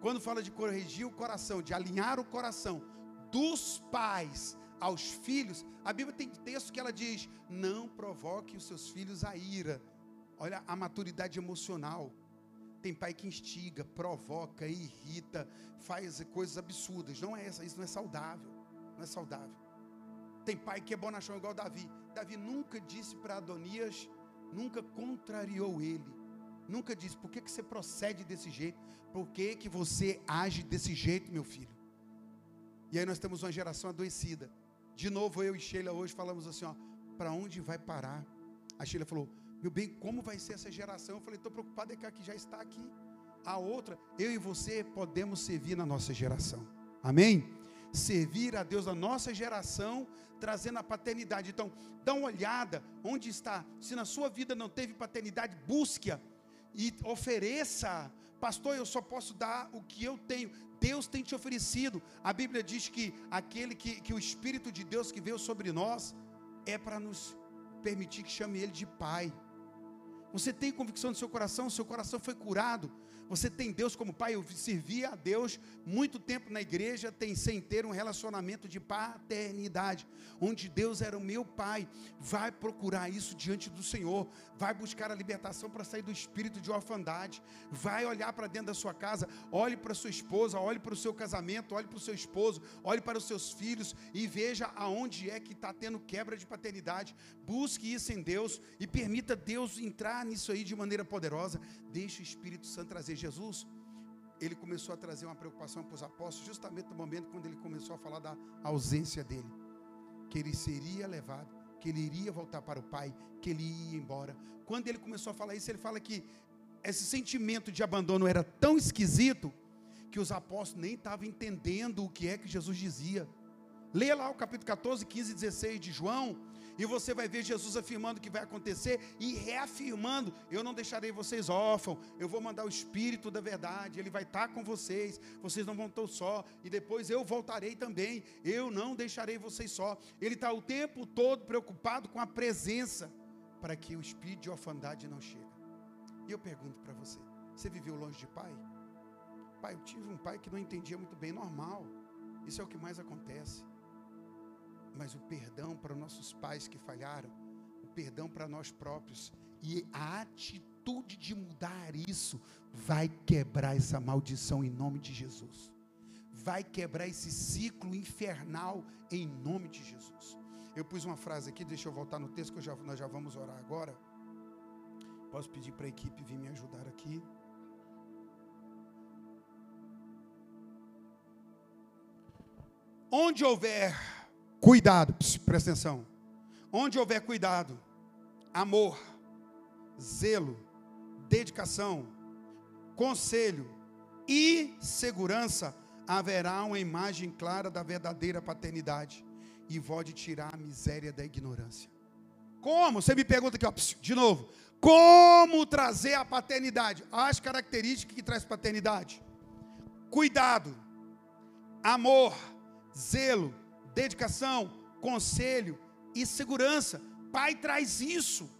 Quando fala de corrigir o coração, de alinhar o coração dos pais aos filhos, a Bíblia tem texto que ela diz: não provoque os seus filhos a ira. Olha a maturidade emocional. Tem pai que instiga, provoca, irrita, faz coisas absurdas. Não é essa, isso não é saudável. Não é saudável. Tem pai que é bonachão igual Davi. Davi nunca disse para Adonias, nunca contrariou ele. Nunca disse, por que, que você procede desse jeito? Por que, que você age desse jeito, meu filho? E aí nós temos uma geração adoecida. De novo, eu e Sheila hoje falamos assim, ó, para onde vai parar? A Sheila falou, meu bem, como vai ser essa geração? Eu falei, estou preocupado é que a que já está aqui. A outra, eu e você podemos servir na nossa geração. Amém? Servir a Deus na nossa geração, trazendo a paternidade. Então, dá uma olhada onde está. Se na sua vida não teve paternidade, busque-a e ofereça. Pastor, eu só posso dar o que eu tenho. Deus tem te oferecido. A Bíblia diz que aquele que, que o Espírito de Deus que veio sobre nós é para nos permitir que chame Ele de Pai. Você tem convicção no seu coração, seu coração foi curado. Você tem Deus como pai. Eu servi a Deus muito tempo na igreja, tem sem ter um relacionamento de paternidade, onde Deus era o meu pai. Vai procurar isso diante do Senhor. Vai buscar a libertação para sair do espírito de orfandade. Vai olhar para dentro da sua casa, olhe para sua esposa, olhe para o seu casamento, olhe para o seu esposo, olhe para os seus filhos e veja aonde é que está tendo quebra de paternidade. Busque isso em Deus e permita Deus entrar nisso aí de maneira poderosa. Deixe o Espírito Santo trazer Jesus, ele começou a trazer uma preocupação para os apóstolos, justamente no momento quando ele começou a falar da ausência dele, que ele seria levado, que ele iria voltar para o Pai, que ele ia embora. Quando ele começou a falar isso, ele fala que esse sentimento de abandono era tão esquisito que os apóstolos nem estavam entendendo o que é que Jesus dizia. Leia lá o capítulo 14, 15 e 16 de João, e você vai ver Jesus afirmando que vai acontecer e reafirmando: Eu não deixarei vocês órfãos, eu vou mandar o Espírito da verdade, ele vai estar com vocês, vocês não vão estar só, e depois eu voltarei também, eu não deixarei vocês só. Ele está o tempo todo preocupado com a presença, para que o espírito de orfandade não chegue. E eu pergunto para você: você viveu longe de pai? Pai, eu tive um pai que não entendia muito bem, normal. Isso é o que mais acontece mas o perdão para nossos pais que falharam, o perdão para nós próprios e a atitude de mudar isso vai quebrar essa maldição em nome de Jesus. Vai quebrar esse ciclo infernal em nome de Jesus. Eu pus uma frase aqui, deixa eu voltar no texto que já, nós já vamos orar agora. Posso pedir para a equipe vir me ajudar aqui? Onde houver Cuidado, presta atenção. Onde houver cuidado, amor, zelo, dedicação, conselho e segurança, haverá uma imagem clara da verdadeira paternidade e pode tirar a miséria da ignorância. Como? Você me pergunta aqui, ó, de novo. Como trazer a paternidade? As características que traz paternidade: cuidado, amor, zelo, dedicação, conselho e segurança. Pai traz isso.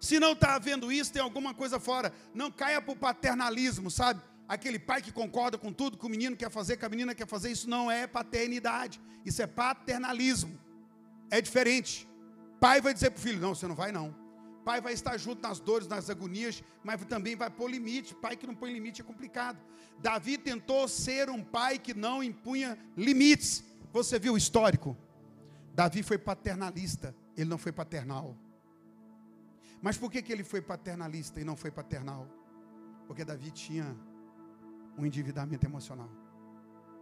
Se não está havendo isso, tem alguma coisa fora. Não caia para o paternalismo, sabe? Aquele pai que concorda com tudo que o menino quer fazer, que a menina quer fazer, isso não é paternidade. Isso é paternalismo. É diferente. Pai vai dizer para o filho: não, você não vai não. Pai vai estar junto nas dores, nas agonias, mas também vai pôr limite. Pai que não põe limite é complicado. Davi tentou ser um pai que não impunha limites. Você viu o histórico? Davi foi paternalista, ele não foi paternal. Mas por que, que ele foi paternalista e não foi paternal? Porque Davi tinha um endividamento emocional.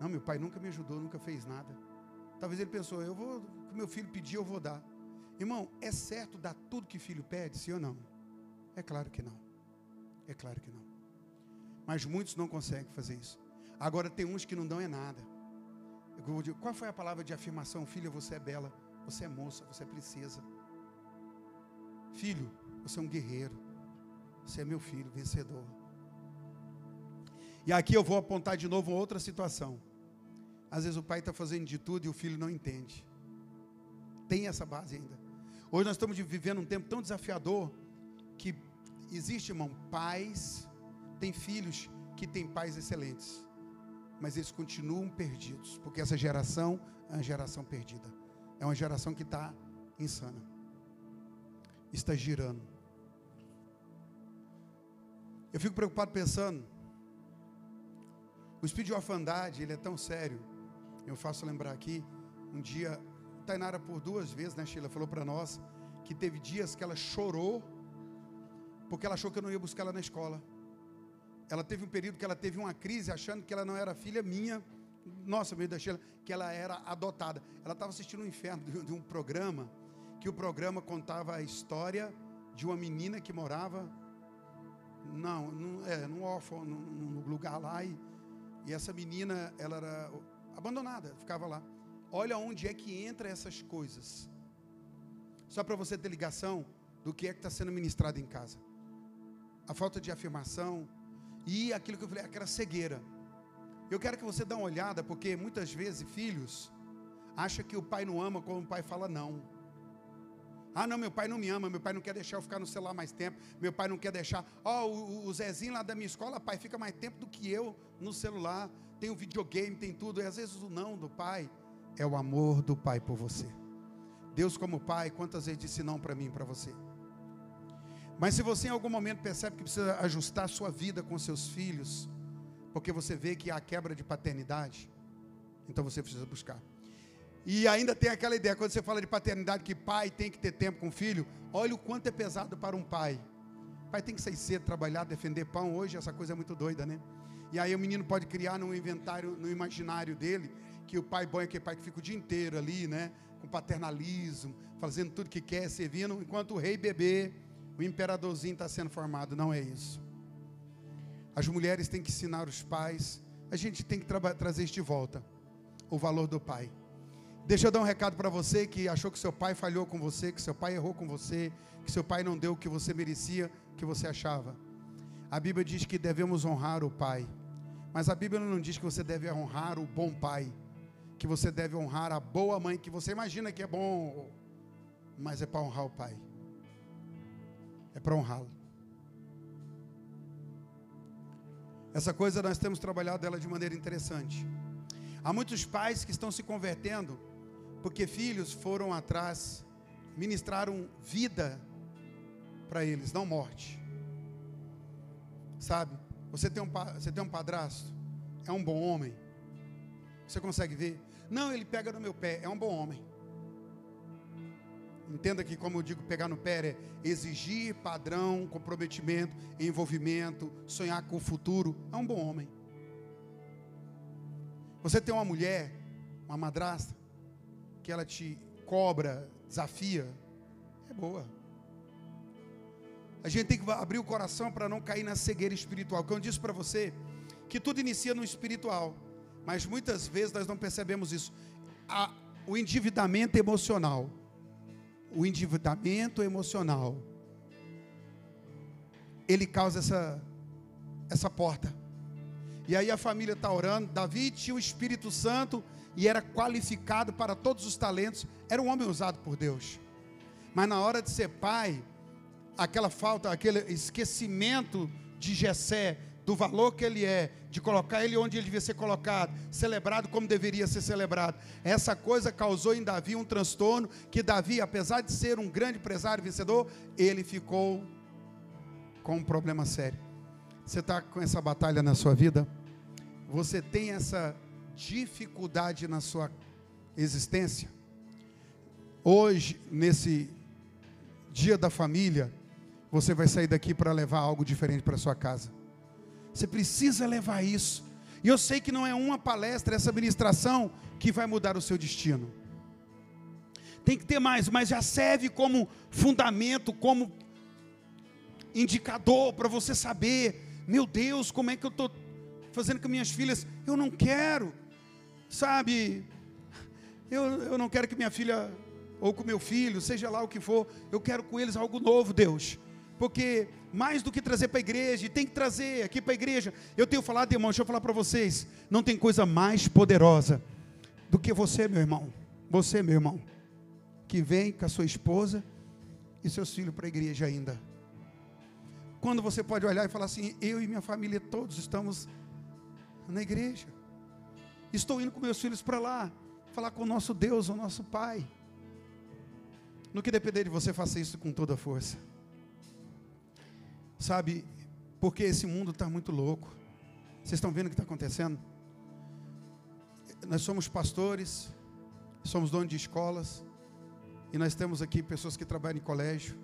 Não, meu pai nunca me ajudou, nunca fez nada. Talvez ele pensou, eu vou, o meu filho pedir, eu vou dar. Irmão, é certo dar tudo que filho pede, sim ou não? É claro que não. É claro que não. Mas muitos não conseguem fazer isso. Agora tem uns que não dão é nada. Qual foi a palavra de afirmação? Filha, você é bela, você é moça, você é princesa. Filho, você é um guerreiro. Você é meu filho, vencedor. E aqui eu vou apontar de novo outra situação. Às vezes o pai está fazendo de tudo e o filho não entende. Tem essa base ainda. Hoje nós estamos vivendo um tempo tão desafiador que existe, irmão, pais, tem filhos que têm pais excelentes mas eles continuam perdidos, porque essa geração é uma geração perdida. É uma geração que está insana, está girando. Eu fico preocupado pensando. O espírito de orfandade, ele é tão sério. Eu faço lembrar aqui, um dia, Tainara por duas vezes, né, Sheila, falou para nós que teve dias que ela chorou porque ela achou que eu não ia buscar ela na escola. Ela teve um período que ela teve uma crise achando que ela não era filha minha, nossa, meio da Sheila, que ela era adotada. Ela estava assistindo um inferno de, um programa, que o programa contava a história de uma menina que morava não, não é, num órfão, num, num lugar lá e, e essa menina, ela era abandonada, ficava lá. Olha onde é que entra essas coisas. Só para você ter ligação do que é que está sendo ministrado em casa. A falta de afirmação e aquilo que eu falei, aquela cegueira. Eu quero que você dê uma olhada, porque muitas vezes filhos acham que o pai não ama quando o pai fala não. Ah, não, meu pai não me ama, meu pai não quer deixar eu ficar no celular mais tempo, meu pai não quer deixar. Ó, oh, o, o Zezinho lá da minha escola, pai, fica mais tempo do que eu no celular, tem o um videogame, tem tudo. E às vezes o não do pai é o amor do pai por você. Deus, como pai, quantas vezes disse não para mim para você? Mas se você em algum momento percebe que precisa ajustar a sua vida com seus filhos, porque você vê que há quebra de paternidade, então você precisa buscar. E ainda tem aquela ideia, quando você fala de paternidade, que pai tem que ter tempo com o filho, olha o quanto é pesado para um pai. Pai tem que sair cedo, trabalhar, defender pão. Hoje essa coisa é muito doida, né? E aí o menino pode criar no inventário, no imaginário dele, que o pai bom é aquele pai que fica o dia inteiro ali, né? Com paternalismo, fazendo tudo que quer, servindo, enquanto o rei bebê, o imperadorzinho está sendo formado. Não é isso. As mulheres têm que ensinar os pais. A gente tem que trazer isso de volta. O valor do pai. Deixa eu dar um recado para você que achou que seu pai falhou com você, que seu pai errou com você, que seu pai não deu o que você merecia, o que você achava. A Bíblia diz que devemos honrar o pai. Mas a Bíblia não diz que você deve honrar o bom pai, que você deve honrar a boa mãe, que você imagina que é bom, mas é para honrar o pai. É para honrá-lo. Essa coisa nós temos trabalhado ela de maneira interessante. Há muitos pais que estão se convertendo porque filhos foram atrás, ministraram vida para eles, não morte. Sabe? Você tem, um, você tem um padrasto, é um bom homem. Você consegue ver? Não, ele pega no meu pé, é um bom homem. Entenda que, como eu digo, pegar no pé é exigir padrão, comprometimento, envolvimento, sonhar com o futuro. É um bom homem. Você tem uma mulher, uma madrasta, que ela te cobra, desafia, é boa. A gente tem que abrir o coração para não cair na cegueira espiritual. Como eu disse para você, que tudo inicia no espiritual, mas muitas vezes nós não percebemos isso. A, o endividamento emocional o endividamento emocional, ele causa essa, essa porta. E aí a família está orando. Davi tinha o Espírito Santo e era qualificado para todos os talentos. Era um homem usado por Deus. Mas na hora de ser pai, aquela falta, aquele esquecimento de Jessé, do valor que ele é, de colocar ele onde ele devia ser colocado, celebrado como deveria ser celebrado. Essa coisa causou em Davi um transtorno que Davi, apesar de ser um grande empresário vencedor, ele ficou com um problema sério. Você está com essa batalha na sua vida? Você tem essa dificuldade na sua existência? Hoje, nesse dia da família, você vai sair daqui para levar algo diferente para sua casa. Você precisa levar isso. E eu sei que não é uma palestra, essa ministração que vai mudar o seu destino. Tem que ter mais, mas já serve como fundamento, como indicador para você saber, meu Deus, como é que eu estou fazendo com minhas filhas? Eu não quero, sabe? Eu, eu não quero que minha filha ou com meu filho, seja lá o que for, eu quero com eles algo novo, Deus. Porque mais do que trazer para a igreja, e tem que trazer aqui para a igreja. Eu tenho falado, irmão, deixa eu falar para vocês: não tem coisa mais poderosa do que você, meu irmão. Você, meu irmão, que vem com a sua esposa e seus filhos para a igreja ainda. Quando você pode olhar e falar assim: eu e minha família todos estamos na igreja. Estou indo com meus filhos para lá, falar com o nosso Deus, o nosso Pai. No que depender de você, faça isso com toda a força. Sabe, Porque esse mundo está muito louco. Vocês estão vendo o que está acontecendo? Nós somos pastores, somos donos de escolas, e nós temos aqui pessoas que trabalham em colégio.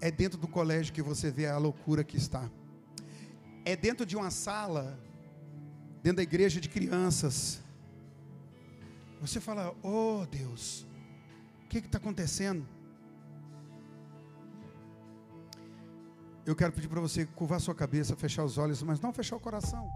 É dentro do colégio que você vê a loucura que está. É dentro de uma sala, dentro da igreja de crianças. Você fala, oh Deus, o que está acontecendo? Eu quero pedir para você curvar sua cabeça, fechar os olhos, mas não fechar o coração.